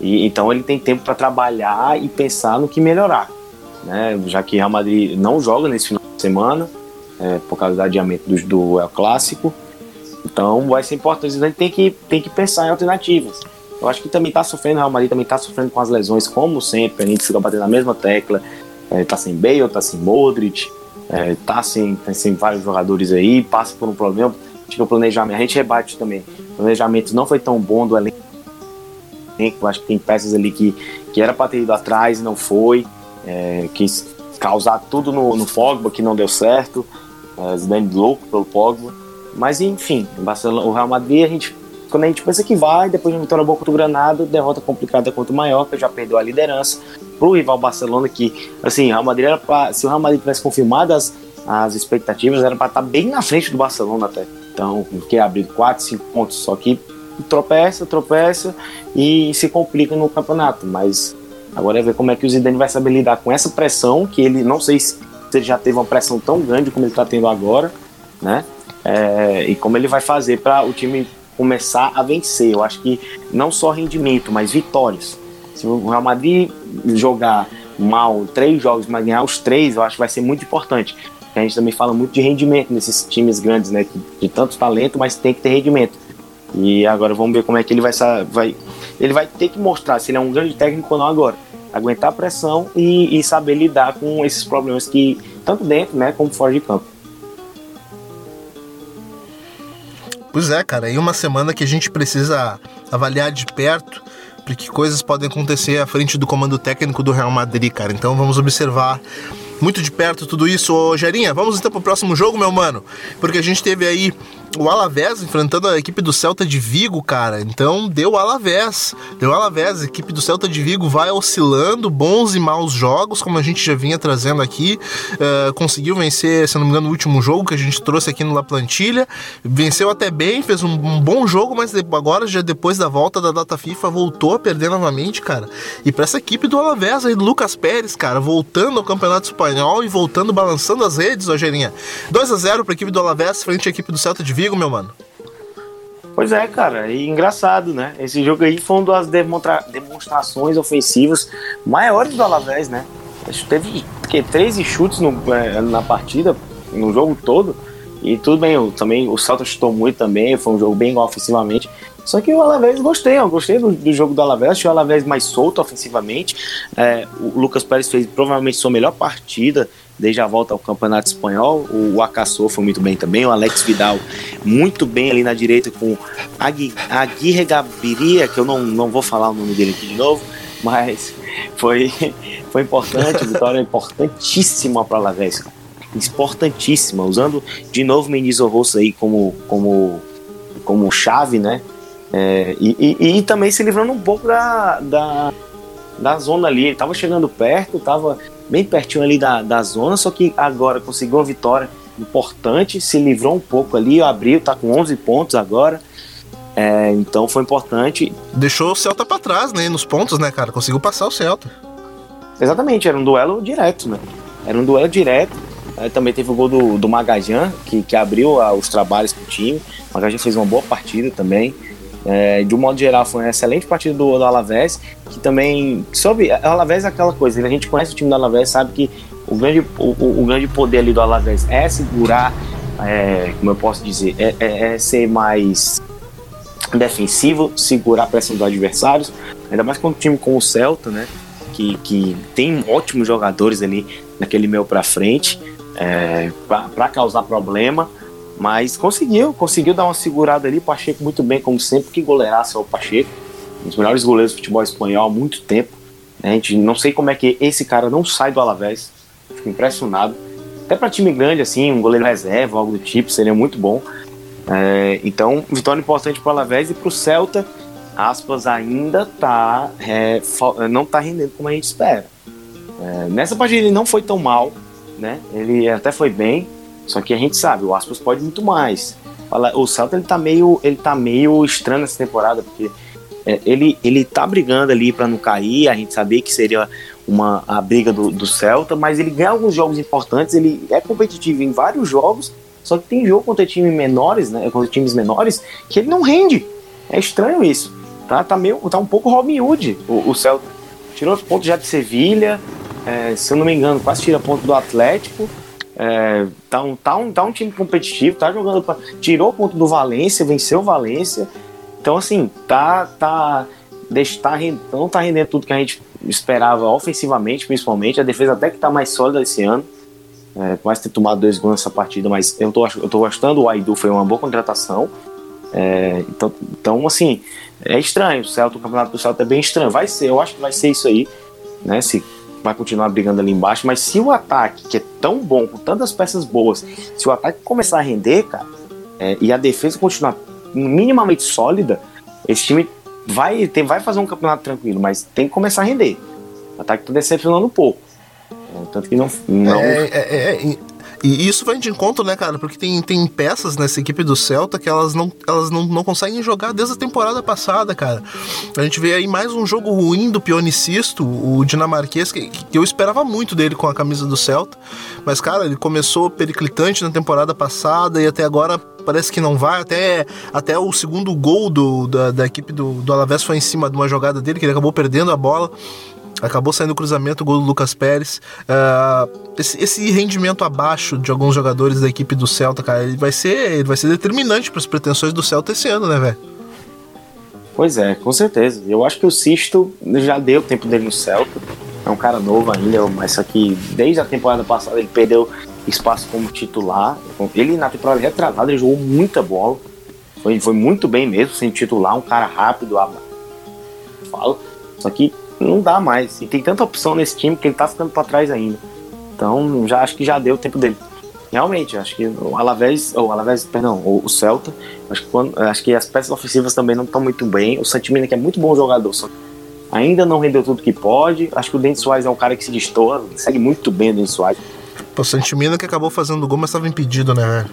Speaker 2: e então ele tem tempo para trabalhar e pensar no que melhorar, né, já que Real Madrid não joga nesse final de semana, é, por causa do adiamento do, do El Clássico, então vai ser importante, a gente tem que, tem que pensar em alternativas. Eu acho que também está sofrendo, o Real Madrid também está sofrendo com as lesões, como sempre, a gente fica batendo na mesma tecla. É, tá sem Bale, tá sem Modric, é, tá sem, tá sem vários jogadores aí, passa por um problema. Acho o planejamento, a gente rebate também. O planejamento não foi tão bom do elenco. Acho que tem peças ali que, que era para ter ido atrás e não foi. É, quis causar tudo no, no Pogba, que não deu certo. É, Zidane louco pelo Pogba. Mas enfim, o, o Real Madrid, a gente, quando a gente pensa que vai, depois de uma vitória boa contra o Granada, derrota complicada contra o Mallorca, já perdeu a liderança pro rival Barcelona, que, assim, Real Madrid era pra, se o Real Madrid tivesse confirmado as, as expectativas, era para estar tá bem na frente do Barcelona até. Então, que abrir 4, 5 pontos, só que tropeça, tropeça e se complica no campeonato. Mas agora é ver como é que o Zidane vai saber lidar com essa pressão, que ele não sei se ele já teve uma pressão tão grande como ele está tendo agora, né? É, e como ele vai fazer para o time começar a vencer. Eu acho que não só rendimento, mas vitórias. Se o Real Madrid jogar mal três jogos, mas ganhar os três, eu acho que vai ser muito importante a gente também fala muito de rendimento nesses times grandes, né? De tanto talento, mas tem que ter rendimento. E agora vamos ver como é que ele vai, vai. Ele vai ter que mostrar se ele é um grande técnico ou não agora. Aguentar a pressão e, e saber lidar com esses problemas que, tanto dentro, né, como fora de campo.
Speaker 1: Pois é, cara, e uma semana que a gente precisa avaliar de perto, porque coisas podem acontecer à frente do comando técnico do Real Madrid, cara. Então vamos observar muito de perto tudo isso. Ô, Gerinha, vamos então pro próximo jogo, meu mano. Porque a gente teve aí o Alavés enfrentando a equipe do Celta de Vigo, cara. Então deu Alavés. Deu Alavés. A equipe do Celta de Vigo vai oscilando, bons e maus jogos, como a gente já vinha trazendo aqui. Uh, conseguiu vencer, se não me engano, o último jogo que a gente trouxe aqui no La Plantilha. Venceu até bem, fez um, um bom jogo, mas agora, já depois da volta da data FIFA, voltou a perder novamente, cara. E para essa equipe do Alavés aí, do Lucas Pérez, cara, voltando ao Campeonato Espanhol e voltando, balançando as redes, Rogerinha. 2 a 0 para a equipe do Alavés frente à equipe do Celta de Vigo, meu mano.
Speaker 2: Pois é, cara, e engraçado, né? Esse jogo aí foi uma das demonstra demonstrações ofensivas maiores do Alavés, né? Acho que teve que, 13 chutes no, é, na partida, no jogo todo. E tudo bem, eu, também o Celta chutou muito também, foi um jogo bem ofensivamente. Só que o Alavés gostei, eu gostei do, do jogo do Alavés, achei o Alavés mais solto ofensivamente. É, o Lucas Pérez fez provavelmente sua melhor partida desde a volta ao Campeonato Espanhol. O Acassou foi muito bem também, o Alex Vidal muito bem ali na direita com a Aguirre Gabiria, que eu não, não vou falar o nome dele aqui de novo, mas foi, foi importante, vitória importantíssima para a Alavés, importantíssima, usando de novo Mendes Rosso aí como, como, como chave, né? É, e, e, e, também se livrando um pouco da, da, da zona ali. Ele tava chegando perto, tava bem pertinho ali da, da zona, só que agora conseguiu uma vitória importante, se livrou um pouco ali, abriu, tá com 11 pontos agora. É, então foi importante.
Speaker 1: Deixou o Celta para trás, né? Nos pontos, né, cara? Conseguiu passar o Celta.
Speaker 2: Exatamente, era um duelo direto, né? Era um duelo direto. É, também teve o gol do, do Magajan, que, que abriu ah, os trabalhos pro time. O Magajan fez uma boa partida também. É, de um modo geral, foi uma excelente partida do, do Alavés, que também, sobre, o Alavés é aquela coisa, a gente conhece o time do Alavés, sabe que o grande, o, o grande poder ali do Alavés é segurar, é, como eu posso dizer, é, é, é, ser mais defensivo, segurar a pressão dos adversários, ainda mais com um time como o Celta, né, que, que tem ótimos jogadores ali naquele meio para frente, é, para causar problema, mas conseguiu, conseguiu dar uma segurada ali. Pacheco muito bem, como sempre, que goleiraço é o Pacheco. Um dos melhores goleiros do futebol espanhol há muito tempo. A gente não sei como é que esse cara não sai do Alavés. Fico impressionado. Até para time grande, assim, um goleiro reserva, algo do tipo, seria muito bom. É, então, vitória importante para o Alavés e para o Celta. Aspas ainda tá, é, não tá rendendo como a gente espera. É, nessa partida ele não foi tão mal, né? Ele até foi bem, só que a gente sabe, o Aspas pode muito mais. O Celta ele tá meio, ele tá meio estranho nessa temporada, porque é, ele, ele tá brigando ali para não cair, a gente sabia que seria uma a briga do, do Celta, mas ele ganha alguns jogos importantes, ele é competitivo em vários jogos, só que tem jogo contra times menores, né, contra times menores, que ele não rende. É estranho isso. Tá, tá, meio, tá um pouco Robin Hood o, o Celta. Tirou pontos já de Sevilha, é, se eu não me engano, quase tira ponto do Atlético. É, tá, um, tá, um, tá um time competitivo, tá jogando pra, tirou o ponto do Valência, venceu o Valência. Então, assim, tá, tá, deixa, tá, não tá rendendo tudo que a gente esperava ofensivamente, principalmente. A defesa até que tá mais sólida esse ano. É, mais ter tomado dois gols nessa partida, mas eu tô, eu tô gostando. O Aidu foi uma boa contratação. É, então, então, assim, é estranho. O Celta, o campeonato do Celta é bem estranho. Vai ser, eu acho que vai ser isso aí, né? Se vai continuar brigando ali embaixo, mas se o ataque, que é tão bom, com tantas peças boas, se o ataque começar a render, cara, é, e a defesa continuar minimamente sólida, esse time vai, tem, vai fazer um campeonato tranquilo, mas tem que começar a render. O ataque tá decepcionando um pouco. É, tanto que não. não...
Speaker 1: É, é, é e isso vai de encontro, né, cara? Porque tem, tem peças nessa equipe do Celta que elas não, elas não, não conseguem jogar desde a temporada passada, cara. A gente vê aí mais um jogo ruim do Pionicisto, o dinamarquês, que, que eu esperava muito dele com a camisa do Celta. Mas, cara, ele começou periclitante na temporada passada e até agora parece que não vai. Até, até o segundo gol do, da, da equipe do, do Alavés foi em cima de uma jogada dele, que ele acabou perdendo a bola. Acabou saindo o cruzamento, gol do Lucas Pérez. Uh, esse, esse, rendimento abaixo de alguns jogadores da equipe do Celta, cara, ele vai ser, ele vai ser determinante para as pretensões do Celta esse ano, né, velho?
Speaker 2: Pois é, com certeza. Eu acho que o Sisto já deu tempo dele no Celta. É um cara novo ainda, mas só que desde a temporada passada ele perdeu espaço como titular. Ele na temporada retratada ele jogou muita bola. Foi, foi muito bem mesmo, sem titular, um cara rápido, falo. Só que não dá mais. E tem tanta opção nesse time que ele tá ficando para trás ainda. Então, já acho que já deu o tempo dele. Realmente, acho que o Alavés, ou Alavés, perdão, o Celta, acho que, quando, acho que as peças ofensivas também não estão muito bem. O Santimina, que é muito bom jogador, ainda não rendeu tudo que pode. Acho que o Dente Soares é um cara que se destoa, segue muito bem o Dente Soares.
Speaker 1: O Santimina que acabou fazendo gol, mas estava impedido, né?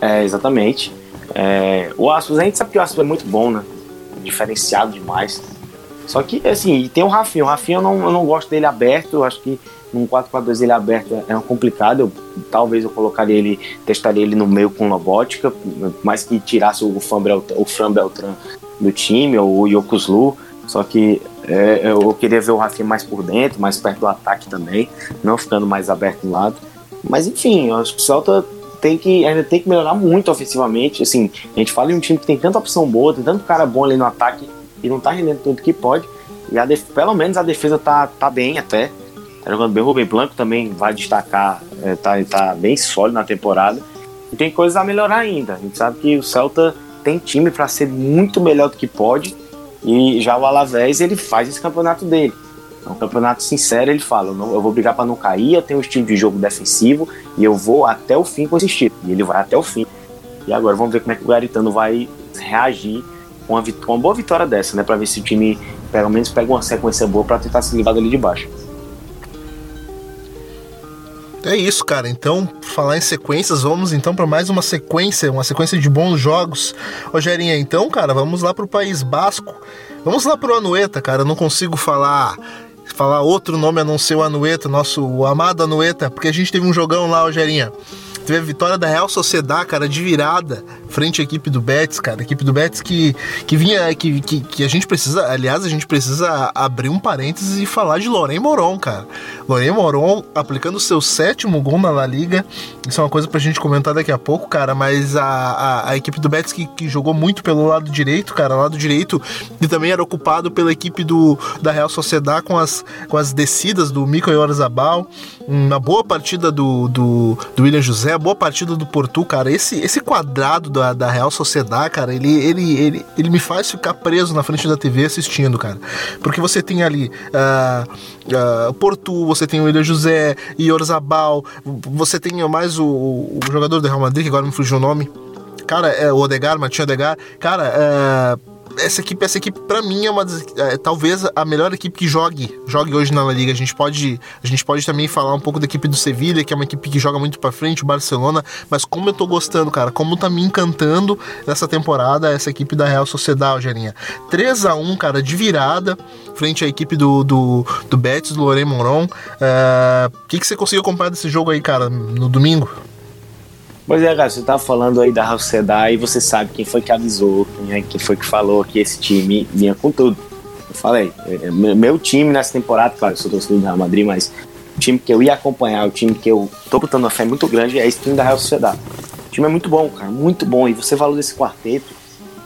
Speaker 2: É, exatamente. É, o Astros, a gente sabe que o Astros é muito bom, né? Diferenciado demais. Só que, assim, tem o Rafinha. O Rafinha eu não, eu não gosto dele aberto. Eu acho que num 4-4-2 ele aberto é complicado. Eu, talvez eu colocaria ele, testaria ele no meio com Lobótica, mais que tirasse o Fran Beltran, o Fran Beltran do time, ou o Yokuslu. Só que é, eu queria ver o Rafinha mais por dentro, mais perto do ataque também, não ficando mais aberto do lado. Mas enfim, eu acho que o Celta tem que, ainda tem que melhorar muito ofensivamente. Assim, a gente fala em um time que tem tanta opção boa, tem tanto cara bom ali no ataque e não tá rendendo tudo que pode. E a def... pelo menos a defesa tá, tá bem até. Tá jogando bem. O Rubem Blanco também vai destacar, é, tá, tá bem sólido na temporada. E tem coisas a melhorar ainda. A gente sabe que o Celta tem time para ser muito melhor do que pode. E já o Alavés ele faz esse campeonato dele. É um campeonato sincero, ele fala: eu, vou brigar para não cair, eu tenho um estilo de jogo defensivo e eu vou até o fim com esse estilo. E ele vai até o fim. E agora vamos ver como é que o Garitano vai reagir uma, uma boa vitória dessa, né? Pra ver se o time pelo menos pega uma sequência boa para tentar se livrar dali de baixo.
Speaker 1: É isso, cara. Então, falar em sequências, vamos então para mais uma sequência, uma sequência de bons jogos. Rogerinha, então, cara, vamos lá pro País Basco. Vamos lá pro Anueta, cara. Eu não consigo falar falar outro nome a não ser o Anueta, nosso o amado Anueta, porque a gente teve um jogão lá, Rogerinha. Teve a vitória da Real Sociedade, cara, de virada, frente à equipe do Betis, cara. A equipe do Betis que, que vinha, que, que, que a gente precisa, aliás, a gente precisa abrir um parênteses e falar de Lorém Moron, cara. Lorém Moron aplicando seu sétimo gol na La Liga. Isso é uma coisa pra gente comentar daqui a pouco, cara, mas a, a, a equipe do Betis que, que jogou muito pelo lado direito, cara, lado direito, e também era ocupado pela equipe do, da Real Sociedade com as, com as descidas do Mico e Orzabal. Uma boa partida do, do, do William José, a boa partida do Porto, cara. Esse, esse quadrado da, da Real Sociedade, cara, ele, ele, ele, ele me faz ficar preso na frente da TV assistindo, cara. Porque você tem ali uh, uh, Porto, você tem o William José, Iorzabal, você tem mais o, o jogador do Real Madrid, que agora me fugiu o nome. Cara, é o Odegar, Matinho Odegar. Cara, uh, essa equipe, essa equipe para mim é uma é, talvez a melhor equipe que jogue, jogue hoje na La Liga. A gente pode, a gente pode também falar um pouco da equipe do Sevilha, que é uma equipe que joga muito para frente, o Barcelona, mas como eu tô gostando, cara, como tá me encantando nessa temporada essa equipe da Real Sociedade, Gerinha. 3 a 1, cara, de virada frente à equipe do do, do Betis, do Loré Moron. É, o uh, que que você conseguiu acompanhar desse jogo aí, cara, no domingo?
Speaker 2: Pois é, cara, você tá falando aí da Sociedade e você sabe quem foi que avisou, quem, é, quem foi que falou que esse time vinha com tudo. Eu falei, é, é, meu time nessa temporada, claro, eu sou torcedor do Real Madrid, mas o time que eu ia acompanhar, o time que eu tô botando uma fé muito grande é esse time da Real Sociedade. O time é muito bom, cara, muito bom. E você falou desse quarteto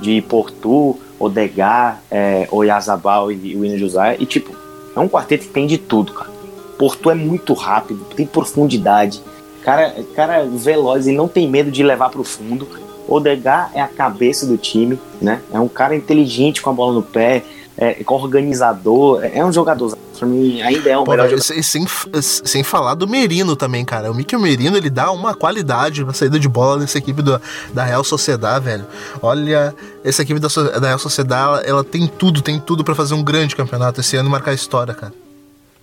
Speaker 2: de Portu, Odegar, é, Oyazabal e William José, e tipo, é um quarteto que tem de tudo, cara. Porto é muito rápido, tem profundidade. Cara, cara veloz e não tem medo de levar para o fundo. Odegar é a cabeça do time, né? É um cara inteligente com a bola no pé, é, organizador, é um jogador. Pra mim, ainda é um Pô, melhor jogador.
Speaker 1: Sem, sem falar do Merino também, cara. O Mikel Merino, ele dá uma qualidade na saída de bola nessa equipe do, da Real Sociedade, velho. Olha, essa equipe da, da Real Sociedade, ela tem tudo, tem tudo para fazer um grande campeonato esse ano e marcar história, cara.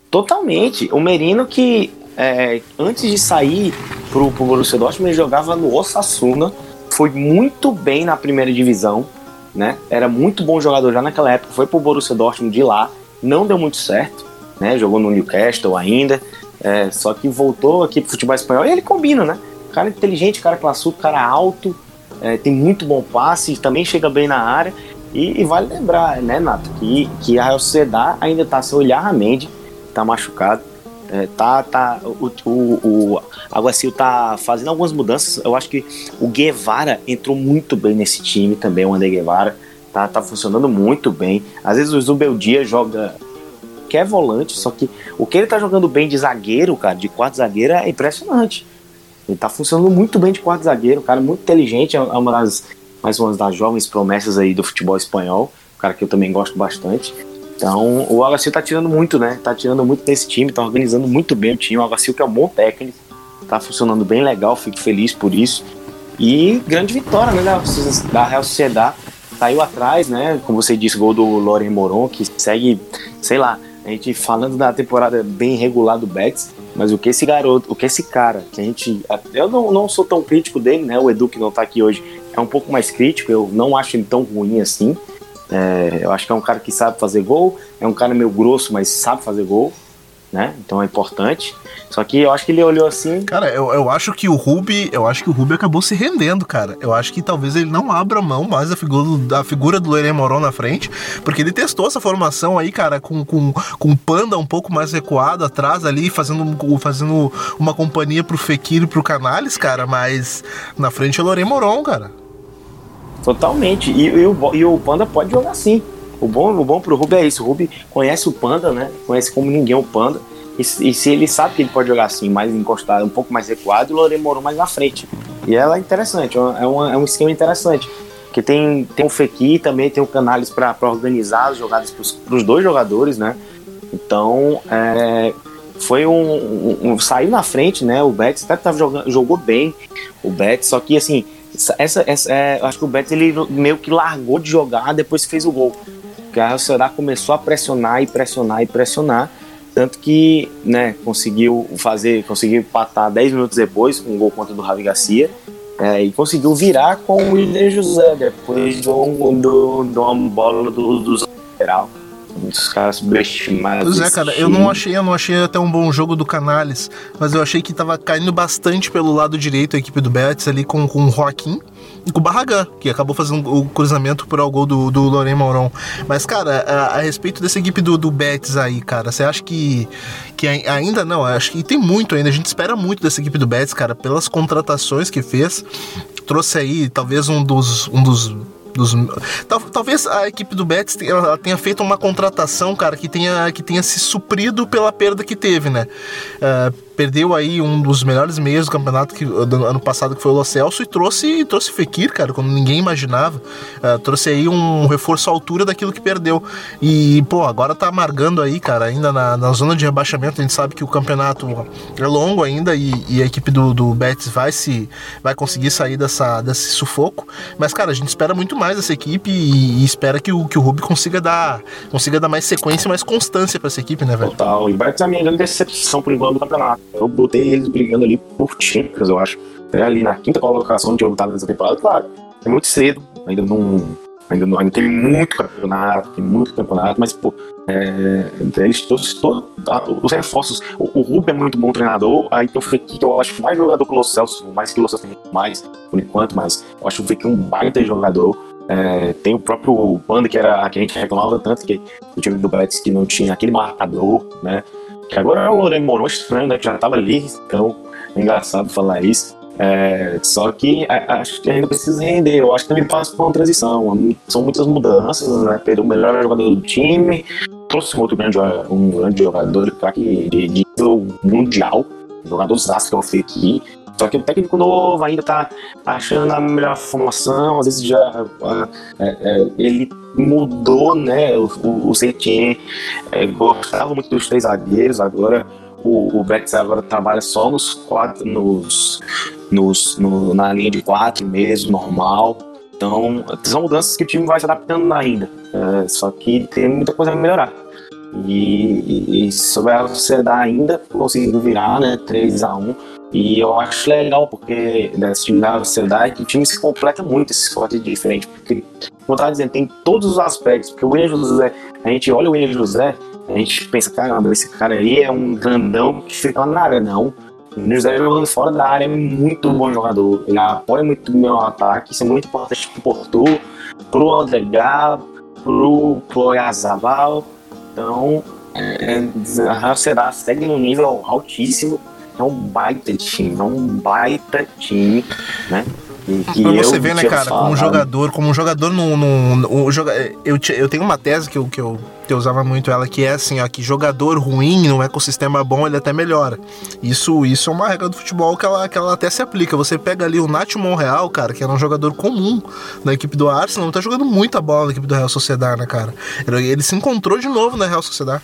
Speaker 2: Totalmente. O Merino que, é, antes de sair pro, pro Borussia Dortmund, ele jogava no Osasuna, foi muito bem na primeira divisão, né? Era muito bom jogador já naquela época, foi pro Borussia Dortmund de lá, não deu muito certo, né? Jogou no Newcastle ainda, é, só que voltou aqui pro futebol espanhol e ele combina, né? Cara inteligente, cara classudo, cara alto, é, tem muito bom passe, também chega bem na área. E, e, vale lembrar, né, Nato, que, que a Real Sociedad ainda tá sem olhar a Mendy, tá machucado. É, tá, tá, o, o, o Aguacil tá fazendo algumas mudanças. Eu acho que o Guevara entrou muito bem nesse time também, o André Guevara. Tá, tá funcionando muito bem. Às vezes o Zubeldia joga que é volante, só que o que ele tá jogando bem de zagueiro, cara, de quarto zagueiro é impressionante. Ele tá funcionando muito bem de quarto zagueiro, cara muito inteligente, é uma das mais uma das jovens promessas aí do futebol espanhol, um cara que eu também gosto bastante. Então, o Agacil tá tirando muito, né? Tá tirando muito desse time, tá organizando muito bem o time. O Agacil que é um bom técnico, tá funcionando bem legal, fico feliz por isso. E grande vitória, né, da Real Sociedade. Saiu atrás, né? Como você disse, gol do Loren Moron, que segue, sei lá, a gente falando da temporada bem regular do Betis, mas o que esse garoto, o que esse cara, que a gente. Eu não, não sou tão crítico dele, né? O Edu que não tá aqui hoje é um pouco mais crítico, eu não acho ele tão ruim assim. É, eu acho que é um cara que sabe fazer gol, é um cara meio grosso, mas sabe fazer gol, né? Então é importante. Só que eu acho que ele olhou assim.
Speaker 1: Cara, eu, eu acho que o Ruby, eu acho que o Ruby acabou se rendendo, cara. Eu acho que talvez ele não abra mão mais da figura, da figura do Lerem Moron na frente, porque ele testou essa formação aí, cara, com, com, com Panda um pouco mais recuado atrás ali, fazendo, fazendo uma companhia pro Fekir e pro Canales, cara, mas na frente é o Lerem Moron, cara.
Speaker 2: Totalmente. E, e, o, e o Panda pode jogar assim. O bom, o bom pro Ruby é isso. O Ruby conhece o Panda, né? Conhece como ninguém o Panda. E, e, se ele sabe que ele pode jogar assim, mais encostado, um pouco mais recuado, o Lorena morou mais na frente. E ela é interessante, é, uma, é um esquema interessante. Porque tem, tem o Fekir também, tem o Canales para organizar as jogadas para os dois jogadores, né? Então, é, foi um, um, um, Saiu na frente, né? O Betis até tava jogando, jogou bem, o Betis, só que assim, essa, essa é, acho que o Betis ele meio que largou de jogar depois que fez o gol. Porque a Real começou a pressionar e pressionar e pressionar. Tanto que né, conseguiu fazer, conseguiu empatar 10 minutos depois com um gol contra do Ravi Garcia. É, e conseguiu virar com o William José depois do, do, de uma bola do, do lateral. Os caras subestimados.
Speaker 1: Pois é, cara, eu não achei, eu não achei até um bom jogo do Canales, mas eu achei que tava caindo bastante pelo lado direito a equipe do Betis ali com, com o Joaquim e com o Barragan, que acabou fazendo o cruzamento por ao gol do, do Lorém Moron. Mas, cara, a, a, respeito dessa equipe do, do Betis aí, cara, você acha que, que ainda não? Acho que tem muito ainda. A gente espera muito dessa equipe do Betis, cara, pelas contratações que fez. Trouxe aí talvez um dos, um dos dos tal, talvez a equipe do Betis tenha, tenha, feito uma contratação, cara, que tenha, que tenha se suprido pela perda que teve, né? Uh, perdeu aí um dos melhores meios do campeonato que, do ano passado, que foi o Lo Celso, e trouxe, trouxe Fekir, cara, quando ninguém imaginava. Uh, trouxe aí um reforço à altura daquilo que perdeu. E, pô, agora tá amargando aí, cara, ainda na, na zona de rebaixamento. A gente sabe que o campeonato é longo ainda e, e a equipe do, do Betis vai se vai conseguir sair dessa, desse sufoco. Mas, cara, a gente espera muito mais dessa equipe e, e espera que o, que o Rubi consiga dar, consiga dar mais sequência e mais constância para essa equipe, né, velho?
Speaker 2: Total. E o Betis é a minha grande decepção por enquanto do campeonato. Eu botei eles brigando ali por Champions, eu acho. Ali na quinta colocação de eu estar nessa temporada, claro. É muito cedo, ainda não. Ainda, não, ainda tem muito campeonato, tem muito campeonato, mas, pô, é, eles todos, todos os reforços. O, o Rubio é muito bom treinador, aí tem o Fekir, que eu acho mais jogador que o Lo Celso, mais que o Lo Celso tem mais, por enquanto, mas eu acho o Fekir um baita jogador. É, tem o próprio Panda, que era que a gente reclamava tanto, que o time do Betis que não tinha aquele marcador, né? Que agora é o Loreno Moron estranho, né? Que já tava ali, então é engraçado falar isso. É, só que a, acho que ainda precisa render. Eu acho que também passa por uma transição. São muitas mudanças, né? Perdeu o melhor jogador do time, trouxe um outro grande, um grande jogador, de, de nível mundial, jogador que eu aqui. Só que o técnico novo ainda tá achando a melhor formação, às vezes já é, é, ele mudou, né? O, o, é, gostava muito dos três zagueiros, agora o, o Betis agora trabalha só nos quatro, nos, nos, no, na linha de quatro mesmo, normal. Então, são mudanças que o time vai se adaptando ainda. É, só que tem muita coisa a melhorar. E, e, sobre a sociedade ainda conseguiu virar, né? 3 a 1 E eu acho legal, porque nesse time da sociedade o time se completa muito esse esporte diferente. Porque, como eu estava dizendo, tem todos os aspectos. Porque o William José, a gente olha o William José, a gente pensa, caramba, esse cara aí é um grandão que fica na área. Não. O José jogando fora da área é muito bom jogador. Ele apoia muito o meu ataque, isso é muito importante pro Porto, pro Aldegar, pro, pro Oyarzabal. Então, é, é, Será segue num nível altíssimo. É um baita time, é um baita time, né?
Speaker 1: Pra você ver, né, cara, falado. como jogador, como um jogador no. no, no eu, eu tenho uma tese que eu, que, eu, que eu usava muito ela, que é assim, ó, que jogador ruim num ecossistema bom, ele até melhora. Isso, isso é uma regra do futebol que ela, que ela até se aplica. Você pega ali o Nath Monreal, cara, que era um jogador comum na equipe do Arsenal, tá jogando muita bola na equipe do Real Sociedade, né, cara? Ele, se encontrou de novo na Real Sociedade.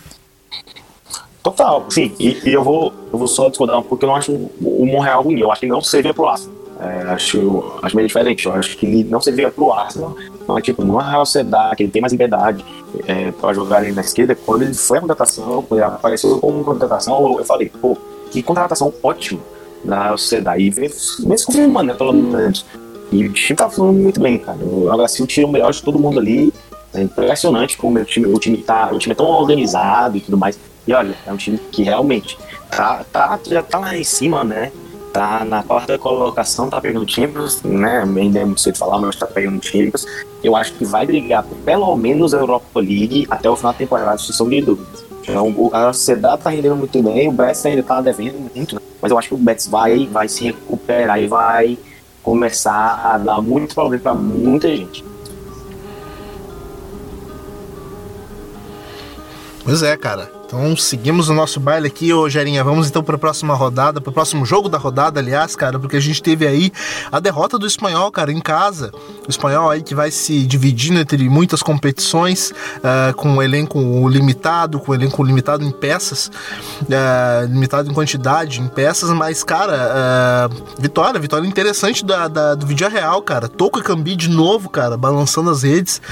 Speaker 2: Total, sim. E, e, eu, vou, eu vou só discordar um pouco, porque eu não acho o Monreal ruim. Eu acho que ele não servia pro Arsenal. É, acho, acho meio diferente. Eu acho que ele não servia pro Arsenal, mas tipo, no Real Sociedade, que ele tem mais liberdade é, para jogar ali na esquerda. Quando ele foi a contratação, quando ele apareceu como contratação, eu falei, pô, que contratação ótima na Real Sociedade. E se confirmando, né, pelo menos. E o time tá falando muito bem, cara. O Agacinho tira o melhor de todo mundo ali. É impressionante como o time, o time tá. O time é tão organizado e tudo mais. E olha, é um time que realmente tá, tá, já tá lá em cima, né? Tá na quarta colocação, tá pegando Champions, né? Ainda é muito cedo falar, mas tá pegando Champions. Eu acho que vai brigar pelo menos a Europa League até o final da temporada, sem de dúvidas. Então, a sociedade tá rendendo muito bem, o Betis ainda tá devendo muito, né? mas eu acho que o Betis vai, vai se recuperar e vai começar a dar muito problema para muita gente.
Speaker 1: Pois é, cara. Então seguimos o nosso baile aqui, ô Gerinha. Vamos então para a próxima rodada, para o próximo jogo da rodada, aliás, cara, porque a gente teve aí a derrota do espanhol, cara, em casa. O espanhol aí que vai se dividindo entre muitas competições, uh, com um elenco limitado, com um elenco limitado em peças, uh, limitado em quantidade, em peças, mas, cara, uh, vitória, vitória interessante da, da, do Vídeo Real, cara. Toco e Cambi de novo, cara, balançando as redes.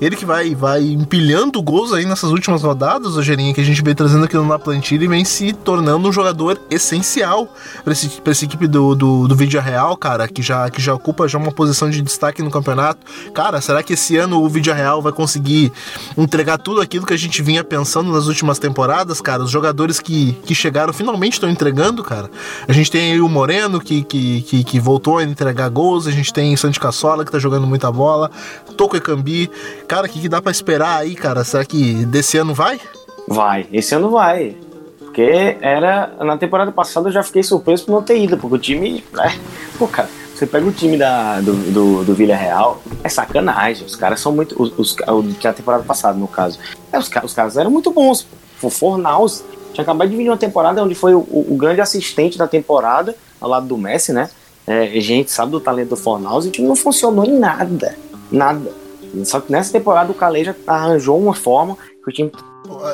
Speaker 1: Ele que vai, vai empilhando gols aí nessas últimas rodadas, ô Gerinha, que a gente trazendo aqui na plantilha e vem se tornando um jogador essencial para essa equipe do, do, do Vídeo Real, cara, que já, que já ocupa já uma posição de destaque no campeonato. Cara, será que esse ano o Vídeo Real vai conseguir entregar tudo aquilo que a gente vinha pensando nas últimas temporadas, cara? Os jogadores que, que chegaram finalmente estão entregando, cara. A gente tem aí o Moreno, que, que, que, que voltou a entregar gols, a gente tem o Santi Cassola, que tá jogando muita bola, Toco Ekambi. Cara, o que, que dá para esperar aí, cara? Será que desse ano vai?
Speaker 2: Vai, esse ano vai. Porque era. Na temporada passada eu já fiquei surpreso por não ter ido, porque o time. Né? Pô, cara, você pega o time da, do, do, do Vila Real, é sacanagem. Os caras são muito. Os, os, que a temporada passada, no caso. É, os, os caras eram muito bons. O Fornaus tinha acabado de vir uma temporada onde foi o, o, grande assistente da temporada, ao lado do Messi, né? É, gente sabe do talento do Fornaus e o time não funcionou em nada. Nada. Só que nessa temporada o Caleja arranjou uma forma que o time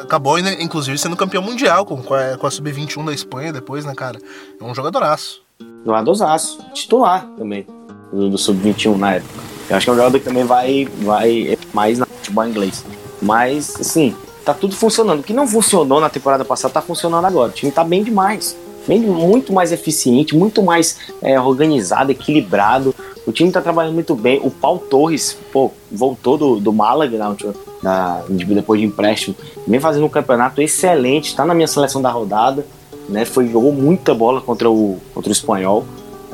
Speaker 1: acabou, inclusive, sendo campeão mundial com, com a, a Sub-21 da Espanha depois, né, cara? É um jogadoraço.
Speaker 2: Jogadorzaço. Titular também, do, do Sub-21 na época. Eu acho que é um jogador que também vai, vai mais na futebol inglês. Mas, assim, tá tudo funcionando. O que não funcionou na temporada passada tá funcionando agora. O time tá bem demais. Bem, muito mais eficiente, muito mais é, organizado, equilibrado. O time tá trabalhando muito bem. O Paulo Torres, pô, voltou do, do Málaga na última, na, depois de empréstimo. Vem fazendo um campeonato excelente, está na minha seleção da rodada. Né, foi, jogou muita bola contra o, contra o espanhol.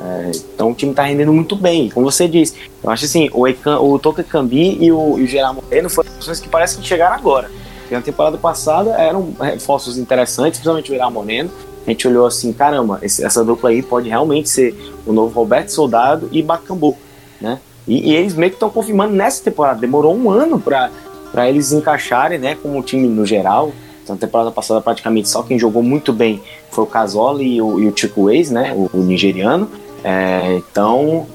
Speaker 2: É, então o time está rendendo muito bem. Como você disse, eu acho assim, o, Ecan, o Toca Cambi e o, o Gerard Moreno foram opções que parecem que chegaram agora. Porque na temporada passada eram reforços interessantes, principalmente o Gerard Moreno. A gente olhou assim, caramba, esse, essa dupla aí pode realmente ser o novo Roberto Soldado e Bacambu, né? E, e eles meio que estão confirmando nessa temporada. Demorou um ano para para eles encaixarem, né, como o time no geral. Então, temporada passada, praticamente só quem jogou muito bem foi o Casoli e o, e o Chico né, o, o nigeriano. É, então,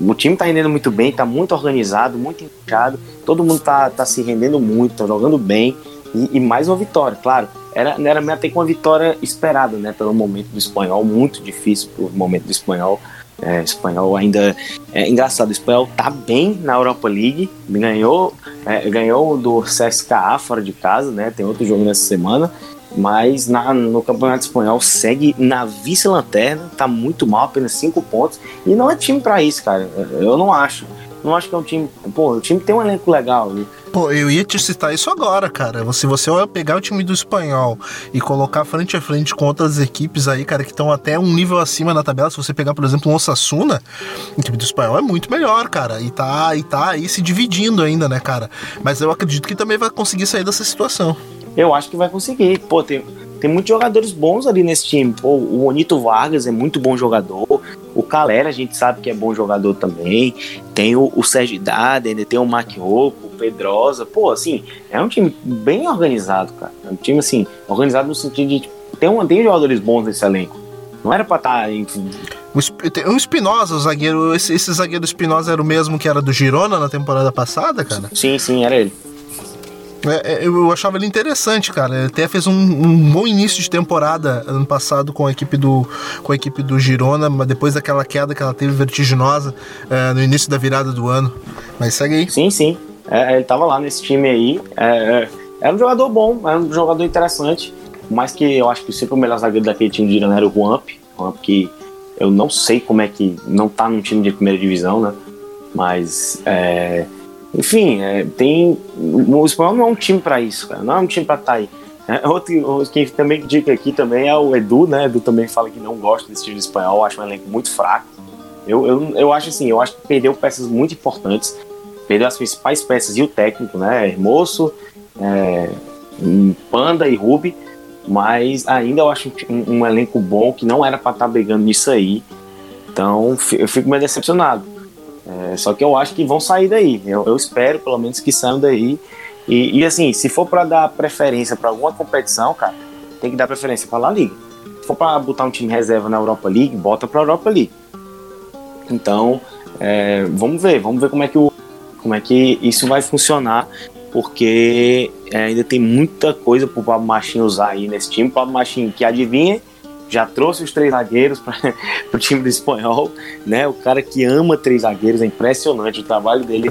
Speaker 2: o time tá rendendo muito bem, tá muito organizado, muito encaixado. Todo mundo tá, tá se rendendo muito, tá jogando bem. E, e mais uma vitória, claro. Era, era até com uma vitória esperada, né, pelo momento do espanhol, muito difícil pro momento do espanhol. É, espanhol ainda é engraçado. O espanhol tá bem na Europa League, ganhou, é, ganhou do CSKA fora de casa, né? Tem outro jogo nessa semana, mas na, no Campeonato Espanhol segue na vice-lanterna, tá muito mal, apenas 5 pontos, e não é time para isso, cara. Eu não acho. Não acho que é um time. Pô, o time tem um elenco legal. Né?
Speaker 1: Pô, eu ia te citar isso agora, cara. Se você pegar o time do espanhol e colocar frente a frente com outras equipes aí, cara, que estão até um nível acima na tabela, se você pegar, por exemplo, o Osasuna, o time do espanhol é muito melhor, cara. E tá, e tá aí se dividindo ainda, né, cara? Mas eu acredito que também vai conseguir sair dessa situação.
Speaker 2: Eu acho que vai conseguir. Pô, tem, tem muitos jogadores bons ali nesse time. Pô, o Onito Vargas é muito bom jogador. O Calera a gente sabe que é bom jogador também. Tem o, o Sérgio Daden, tem o Mark Roupo, o Pedrosa. Pô, assim, é um time bem organizado, cara. É um time, assim, organizado no sentido de. Tipo, tem, um, tem jogadores bons nesse elenco. Não era pra estar. Tá, enfim.
Speaker 1: O Espinosa, o zagueiro. Esse, esse zagueiro Espinosa era o mesmo que era do Girona na temporada passada, cara?
Speaker 2: Sim, sim, era ele.
Speaker 1: É, é, eu achava ele interessante, cara. Ele até fez um, um, bom início de temporada ano passado com a equipe do, com a equipe do Girona, mas depois daquela queda que ela teve vertiginosa é, no início da virada do ano. Mas segue aí.
Speaker 2: Sim, sim. É, ele tava lá nesse time aí. É, era um jogador bom, era um jogador interessante. Mas que eu acho que sempre o melhor zagueiro daquele time do Girona era o Juamp. Juamp que eu não sei como é que não tá num time de primeira divisão, né? Mas é, enfim, é, tem. O espanhol não é um time para isso, cara. Não é um time para estar tá aí. É, outro, quem também dica aqui também é o Edu, né? Edu também fala que não gosta desse time espanhol, acho um elenco muito fraco. Eu, eu, eu acho assim, eu acho que perdeu peças muito importantes. Perdeu as principais peças e o técnico, né? Hermoso, é, Panda e Ruby. Mas ainda eu acho um, um elenco bom que não era para estar tá brigando nisso aí. Então eu fico meio decepcionado. É, só que eu acho que vão sair daí. Eu, eu espero, pelo menos, que saiam daí. E, e assim, se for para dar preferência para alguma competição, cara, tem que dar preferência para La Liga. Se for para botar um time reserva na Europa League, bota para Europa League. Então, é, vamos ver, vamos ver como é que o, como é que isso vai funcionar, porque é, ainda tem muita coisa para o Pablo Machinho usar aí nesse time. Pablo Machinho que adivinha já trouxe os três zagueiros para o time do espanhol, né? O cara que ama três zagueiros, é impressionante o trabalho dele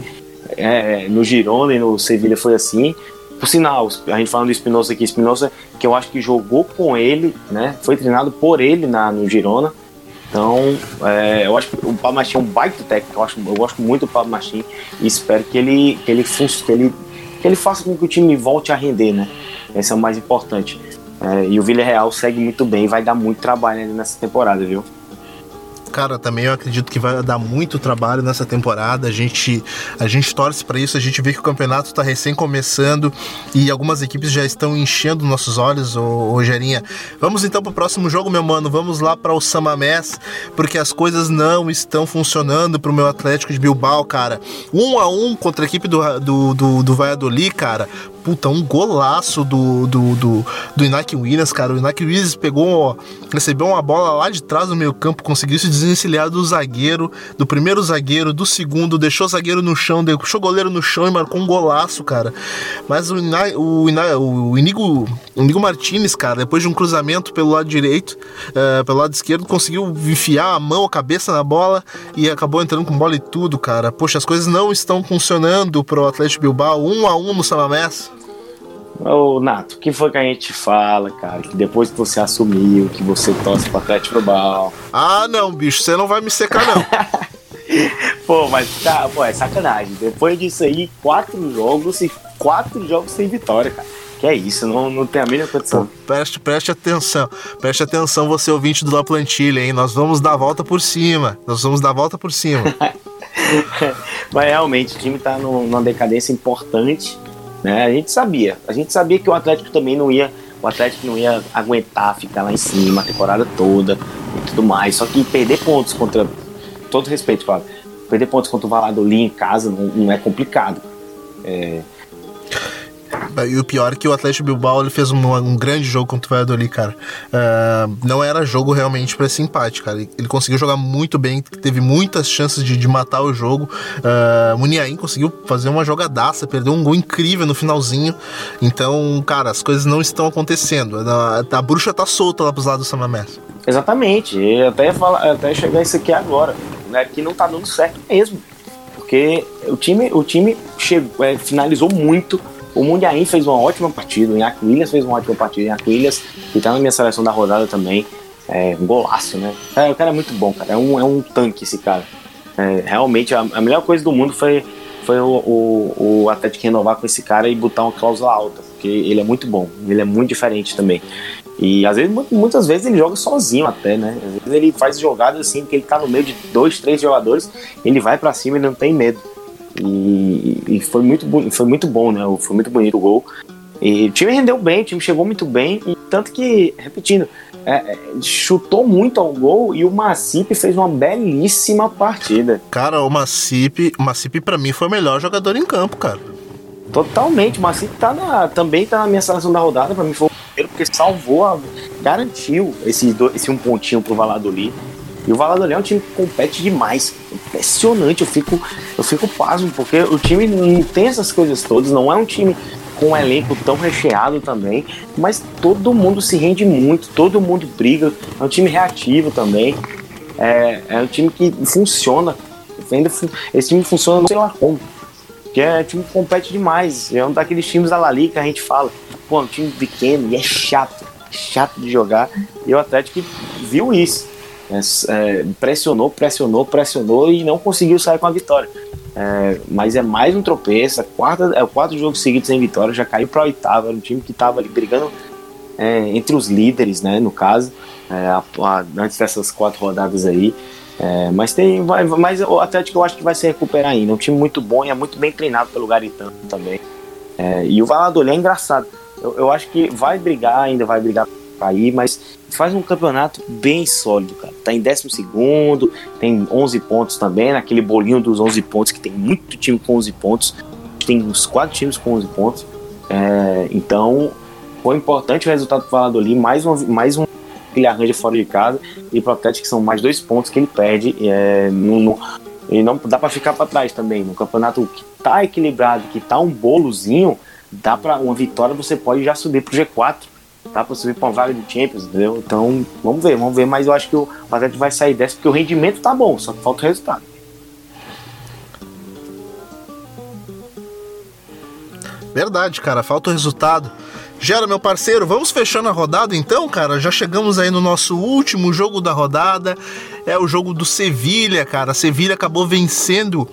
Speaker 2: é, no Girona e no Sevilha foi assim. Por sinal, a gente falando do Espinosa aqui, Espinosa, que eu acho que jogou com ele, né? Foi treinado por ele na, no Girona. Então, é, eu acho que o Pablo Machim é um baita técnico, eu, acho, eu gosto muito do Pablo Machim e espero que ele, que ele, que ele, que ele faça com que o time volte a render, né? Esse é o mais importante. É, e o Villarreal segue muito bem, vai dar muito trabalho nessa temporada, viu?
Speaker 1: Cara, também eu acredito que vai dar muito trabalho nessa temporada. A gente, a gente torce para isso. A gente vê que o campeonato está recém começando e algumas equipes já estão enchendo nossos olhos, Rogerinha. Vamos então para o próximo jogo, meu mano. Vamos lá para o Samamés, porque as coisas não estão funcionando para o meu Atlético de Bilbao, cara. Um a um contra a equipe do, do, do, do Valladolid, cara puta, um golaço do, do, do, do Inaki Williams, cara. O Inaki Williams pegou, recebeu uma bola lá de trás do meio campo, conseguiu se desencilhar do zagueiro, do primeiro zagueiro, do segundo, deixou o zagueiro no chão, deixou o goleiro no chão e marcou um golaço, cara. Mas o, Ina, o, o, Inigo, Inigo Martinez, cara, depois de um cruzamento pelo lado direito, uh, pelo lado esquerdo, conseguiu enfiar a mão, a cabeça na bola e acabou entrando com bola e tudo, cara. Poxa, as coisas não estão funcionando pro Atlético Bilbao, um a um no Samamés.
Speaker 2: Ô, Nato, o que foi que a gente fala, cara? Que depois que você assumiu, que você torce pro Atlético Global.
Speaker 1: Ah, não, bicho, você não vai me secar, não.
Speaker 2: pô, mas tá, pô, é sacanagem. Depois disso aí, quatro jogos e quatro jogos sem vitória, cara. Que é isso, não, não tem a mínima condição. Pô,
Speaker 1: preste, preste atenção, preste atenção, você ouvinte do La Plantilha, hein? Nós vamos dar a volta por cima. Nós vamos dar a volta por cima.
Speaker 2: mas realmente, o time tá no, numa decadência importante né? A gente sabia, a gente sabia que o Atlético também não ia, o Atlético não ia aguentar ficar lá em cima a temporada toda e tudo mais. Só que perder pontos contra, todo respeito, claro, perder pontos contra o Valladolid em casa não, não é complicado. É,
Speaker 1: E o pior é que o Atlético Bilbao ele fez um, um grande jogo contra o Valladolid, cara. Uh, não era jogo realmente para esse empate, cara. Ele, conseguiu jogar muito bem, teve muitas chances de, de matar o jogo. Uh, Muniain conseguiu fazer uma jogadaça, perdeu um gol incrível no finalzinho. Então, cara, as coisas não estão acontecendo. A, a bruxa tá solta lá pros lados do Samamés.
Speaker 2: Exatamente. E até, falar, até chegar isso aqui agora, né? Que não tá dando certo mesmo. Porque o time, o time chegou, é, finalizou muito o Mundiain fez uma ótima partida, o Iaco Williams fez uma ótima partida, o Iaco Williams, que tá na minha seleção da rodada também, é um golaço, né? É, o cara é muito bom, cara, é um, é um tanque esse cara. É, realmente, a, a, melhor coisa do mundo foi, foi o, o, o Atlético renovar com esse cara e botar uma cláusula alta, porque ele é muito bom, ele é muito diferente também. E às vezes, muitas vezes ele joga sozinho até, né? Às vezes ele faz jogadas assim, que ele tá no meio de dois, três jogadores, ele vai para cima e não tem medo. E, e, foi, muito, foi muito bom, né? Foi muito bonito o gol. E o time rendeu bem, o time chegou muito bem, e tanto que, repetindo, é, é, chutou muito ao gol e o Macipe fez uma belíssima partida.
Speaker 1: Cara, o Macipe, o Macipe para mim foi o melhor jogador em campo, cara.
Speaker 2: Totalmente, o Macipe tá na, também tá na minha seleção da rodada, para mim foi o primeiro, porque salvou, garantiu esse, esse um pontinho pro Valladolid. E o Valladolid é um time que compete demais. Impressionante, eu fico, eu fico pasmo, porque o time não tem essas coisas todas, não é um time com um elenco tão recheado também, mas todo mundo se rende muito, todo mundo briga, é um time reativo também, é, é um time que funciona, esse time funciona não sei lá como, que é um time que compete demais, é um daqueles times da La Liga que a gente fala, pô, é um time pequeno e é chato, chato de jogar, e o Atlético viu isso, é, é, pressionou, pressionou, pressionou e não conseguiu sair com a vitória. É, mas é mais um tropeço, é, é o quarto jogo seguido sem vitória, já caiu para oitava, era um time que estava ali brigando é, entre os líderes, né, no caso, é, a, a, antes dessas quatro rodadas aí. É, mas tem, vai, mas o Atlético eu acho que vai se recuperar ainda. É um time muito bom e é muito bem treinado pelo Garitano também. e o Valladolid é engraçado. Eu, eu acho que vai brigar, ainda vai brigar cair, mas faz um campeonato bem sólido, cara. Tá em 12 segundo, tem 11 pontos também, naquele bolinho dos 11 pontos, que tem muito time com 11 pontos. Tem uns 4 times com 11 pontos. É, então, foi importante o resultado do Valladolid, mais, uma, mais um que ele arranja fora de casa, e pro Atlético que são mais dois pontos que ele perde. É, no, no, e não dá para ficar para trás também. No campeonato que tá equilibrado, que tá um bolozinho, dá para uma vitória você pode já subir pro G4 tá para subir para uma vaga de Champions, entendeu? Então, vamos ver, vamos ver, mas eu acho que o Atlético vai sair dessa porque o rendimento tá bom, só que falta o resultado.
Speaker 1: Verdade, cara, falta o resultado. Gera, meu parceiro, vamos fechando a rodada então, cara? Já chegamos aí no nosso último jogo da rodada. É o jogo do Sevilha, cara. Sevilha acabou vencendo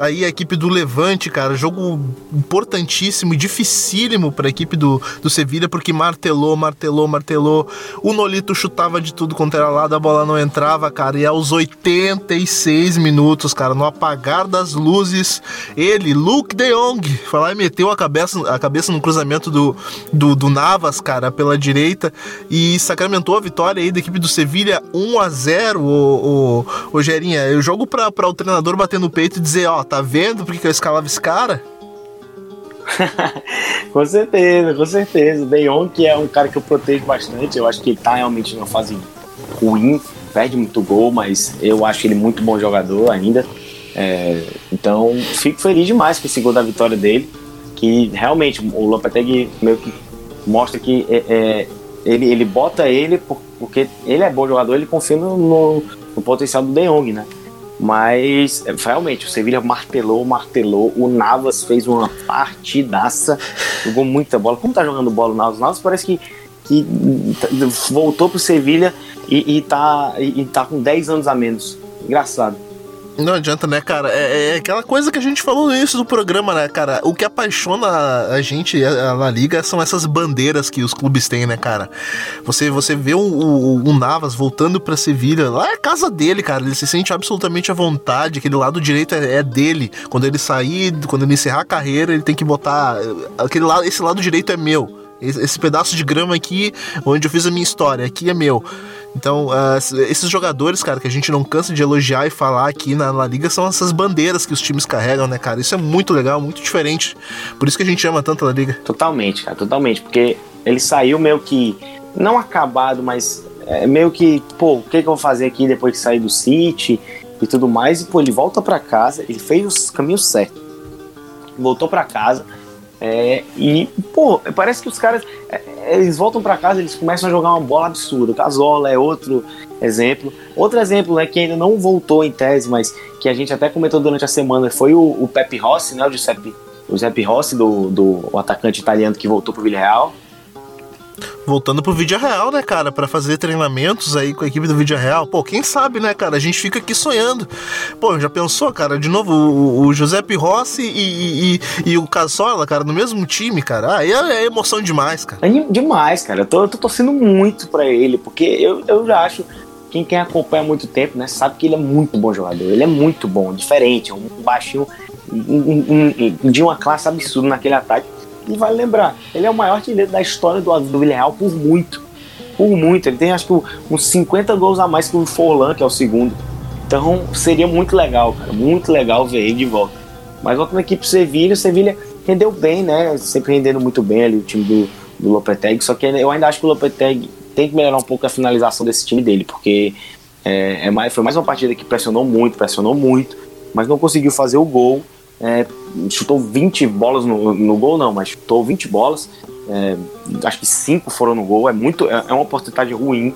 Speaker 1: aí a equipe do Levante, cara, jogo importantíssimo e dificílimo para a equipe do, do Sevilha, porque martelou, martelou, martelou. O Nolito chutava de tudo quanto era lado, a bola não entrava, cara. E aos 86 minutos, cara, no apagar das luzes, ele, Luke de Jong, foi lá e meteu a cabeça, a cabeça no cruzamento do, do, do Navas, cara, pela direita e sacramentou a vitória aí da equipe do Sevilha 1 a 0 o, o, o Gerinha. Eu jogo para o treinador bater no peito e dizer, ó, tá vendo porque eu escalava esse cara?
Speaker 2: com certeza, com certeza. O Deion, que é um cara que eu protejo bastante, eu acho que ele tá realmente numa fase ruim, perde muito gol, mas eu acho ele muito bom jogador ainda. É, então, fico feliz demais com esse gol da vitória dele, que realmente o Lopetegui meio que mostra que é, é, ele, ele bota ele porque ele é bom jogador, ele confia no, no, no potencial do De Jong, né? Mas realmente, o Sevilha martelou, martelou. O Navas fez uma partidaça, jogou muita bola. Como tá jogando bola o Navas? O Navas parece que, que voltou pro Sevilha e, e, tá, e, e tá com 10 anos a menos. Engraçado.
Speaker 1: Não adianta, né, cara? É, é, aquela coisa que a gente falou no início do programa, né, cara? O que apaixona a gente na liga são essas bandeiras que os clubes têm, né, cara? Você, você vê o, o, o Navas voltando pra Sevilha, lá é a casa dele, cara. Ele se sente absolutamente à vontade, aquele lado direito é, é dele. Quando ele sair, quando ele encerrar a carreira, ele tem que botar. Aquele lado, esse lado direito é meu. Esse pedaço de grama aqui, onde eu fiz a minha história, aqui é meu. Então, uh, esses jogadores, cara, que a gente não cansa de elogiar e falar aqui na Liga são essas bandeiras que os times carregam, né, cara? Isso é muito legal, muito diferente. Por isso que a gente ama tanto a Liga.
Speaker 2: Totalmente, cara, totalmente. Porque ele saiu meio que, não acabado, mas é, meio que, pô, o que, que eu vou fazer aqui depois de sair do City e tudo mais? E, pô, ele volta para casa, ele fez os caminhos certos. Voltou para casa é, e, pô, parece que os caras, é, eles voltam para casa, eles começam a jogar uma bola absurda. Casola é outro exemplo. Outro exemplo, né, que ainda não voltou em tese, mas que a gente até comentou durante a semana, foi o, o Pepe Rossi, né, o Giuseppe, o Giuseppe Rossi, do, do atacante italiano que voltou pro Villarreal
Speaker 1: voltando pro vídeo real, né, cara, para fazer treinamentos aí com a equipe do vídeo real. Pô, quem sabe, né, cara? A gente fica aqui sonhando. Pô, já pensou, cara? De novo, o, o Giuseppe Rossi e, e, e, o Casola, cara, no mesmo time, cara. Ah, é, é emoção demais, cara.
Speaker 2: É demais, cara. Eu tô, eu tô torcendo muito para ele, porque eu, eu já acho quem, quem acompanha há muito tempo, né, sabe que ele é muito bom jogador. Ele é muito bom, diferente, um baixinho um, um, de uma classe absurda naquele ataque. E vale lembrar, ele é o maior artilheiro da história do, do Villarreal por muito. Por muito. Ele tem acho que uns 50 gols a mais que o Forlan, que é o segundo. Então seria muito legal, cara. Muito legal ver ele de volta. Mas voltando aqui pro Sevilha, Sevilha rendeu bem, né? Sempre rendendo muito bem ali o time do, do Lopetegui. Só que eu ainda acho que o Lopetegui tem que melhorar um pouco a finalização desse time dele, porque é, é mais, foi mais uma partida que pressionou muito, pressionou muito, mas não conseguiu fazer o gol é, chutou 20 bolas no, no gol, não, mas chutou 20 bolas. É, acho que 5 foram no gol. É muito, é, é uma oportunidade ruim.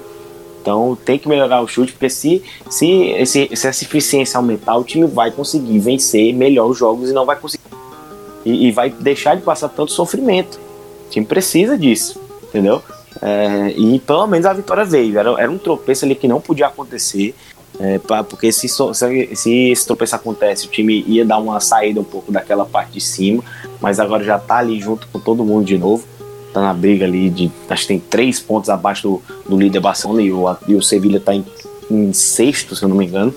Speaker 2: Então tem que melhorar o chute, porque se, se, se, essa eficiência aumentar, o time vai conseguir vencer melhor os jogos e não vai conseguir. E, e vai deixar de passar tanto sofrimento. O time precisa disso, entendeu? É, e pelo menos a vitória veio. Era, era um tropeço ali que não podia acontecer. É, pra, porque se, se, se esse tropeço acontece, o time ia dar uma saída um pouco daquela parte de cima, mas agora já tá ali junto com todo mundo de novo. Tá na briga ali de. Acho que tem três pontos abaixo do, do líder Barcelona e o, e o Sevilha tá em, em sexto, se eu não me engano.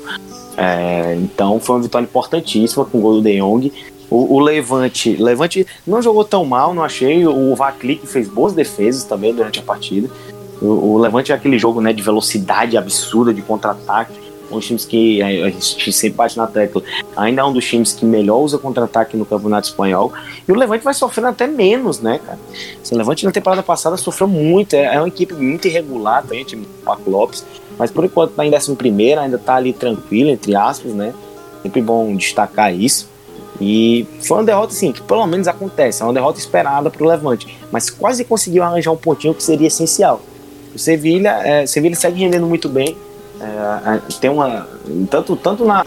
Speaker 2: É, então foi uma vitória importantíssima com o gol do De Jong. O, o, Levante, Levante não jogou tão mal, não achei. O Vaclik fez boas defesas também durante a partida. O, o Levante é aquele jogo né, de velocidade absurda, de contra-ataque um dos times que a gente sempre bate na tecla, ainda é um dos times que melhor usa contra-ataque no Campeonato Espanhol. E o Levante vai sofrendo até menos, né, cara? O Levante na temporada passada sofreu muito, é, é uma equipe muito irregular, tem o time do Paco Lopes, mas por enquanto tá em 11 primeiro, ainda tá ali tranquilo, entre aspas, né? Sempre bom destacar isso. E foi uma derrota, assim, que pelo menos acontece, é uma derrota esperada pro Levante, mas quase conseguiu arranjar um pontinho que seria essencial. O Sevilha, é, Sevilha segue rendendo muito bem, é, tem uma. Tanto, tanto na,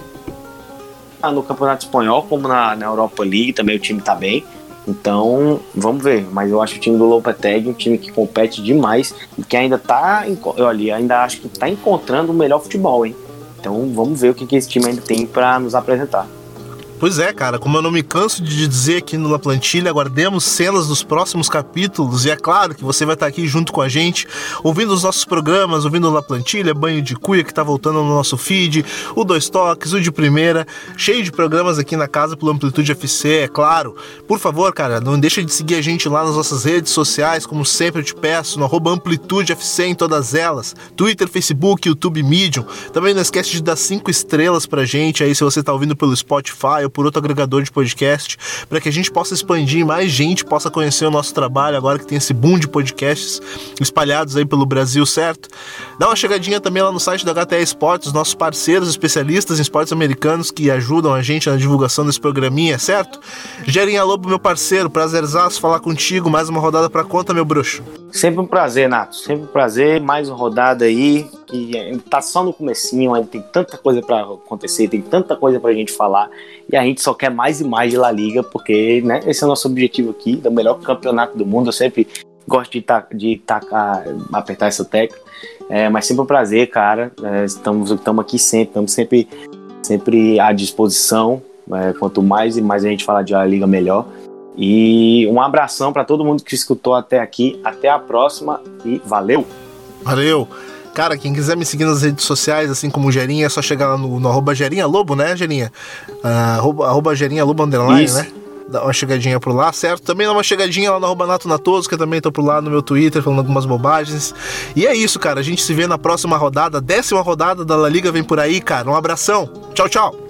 Speaker 2: no Campeonato Espanhol como na, na Europa League também o time tá bem. Então, vamos ver. Mas eu acho o time do Lopetegui um time que compete demais e que ainda tá. Olha, ainda acho que tá encontrando o melhor futebol, hein? Então, vamos ver o que, que esse time ainda tem para nos apresentar.
Speaker 1: Pois é, cara, como eu não me canso de dizer aqui no La Plantilha, aguardemos cenas dos próximos capítulos e é claro que você vai estar aqui junto com a gente, ouvindo os nossos programas, ouvindo o La Plantilha, Banho de Cuia que tá voltando no nosso feed, o Dois Toques, o de Primeira, cheio de programas aqui na casa pelo Amplitude FC, é claro. Por favor, cara, não deixa de seguir a gente lá nas nossas redes sociais, como sempre eu te peço, no arroba Amplitude FC em todas elas, Twitter, Facebook, YouTube, Medium. Também não esquece de dar cinco estrelas pra gente aí se você tá ouvindo pelo Spotify por outro agregador de podcast, para que a gente possa expandir e mais gente possa conhecer o nosso trabalho agora que tem esse boom de podcasts espalhados aí pelo Brasil, certo? Dá uma chegadinha também lá no site da HTE Esportes, nossos parceiros especialistas em esportes americanos que ajudam a gente na divulgação desse programinha, certo? Gerinha Lobo, meu parceiro, prazerzaço falar contigo, mais uma rodada pra conta, meu bruxo.
Speaker 2: Sempre um prazer, Nato, sempre um prazer, mais uma rodada aí, que tá só no comecinho, ainda tem tanta coisa para acontecer, tem tanta coisa pra gente falar, e a gente só quer mais e mais de La Liga, porque né, esse é o nosso objetivo aqui, do melhor campeonato do mundo, eu sempre gosto de, ta de tacar, apertar essa tecla, é, mas sempre um prazer, cara, é, estamos, estamos aqui sempre, estamos sempre, sempre à disposição, é, quanto mais e mais a gente falar de La Liga, melhor. E um abração para todo mundo que escutou até aqui. Até a próxima e valeu!
Speaker 1: Valeu! Cara, quem quiser me seguir nas redes sociais, assim como o Gerinha, é só chegar lá no, no arroba Gerinha Lobo, né, Gerinha? Uh, arroba, arroba Gerinha Lobo Underline, Isso. né? dá uma chegadinha por lá, certo? Também dá uma chegadinha lá no arroba Nato Natoso, que eu também tô por lá no meu Twitter falando algumas bobagens. E é isso, cara. A gente se vê na próxima rodada, décima rodada da La Liga vem por aí, cara. Um abração. Tchau, tchau.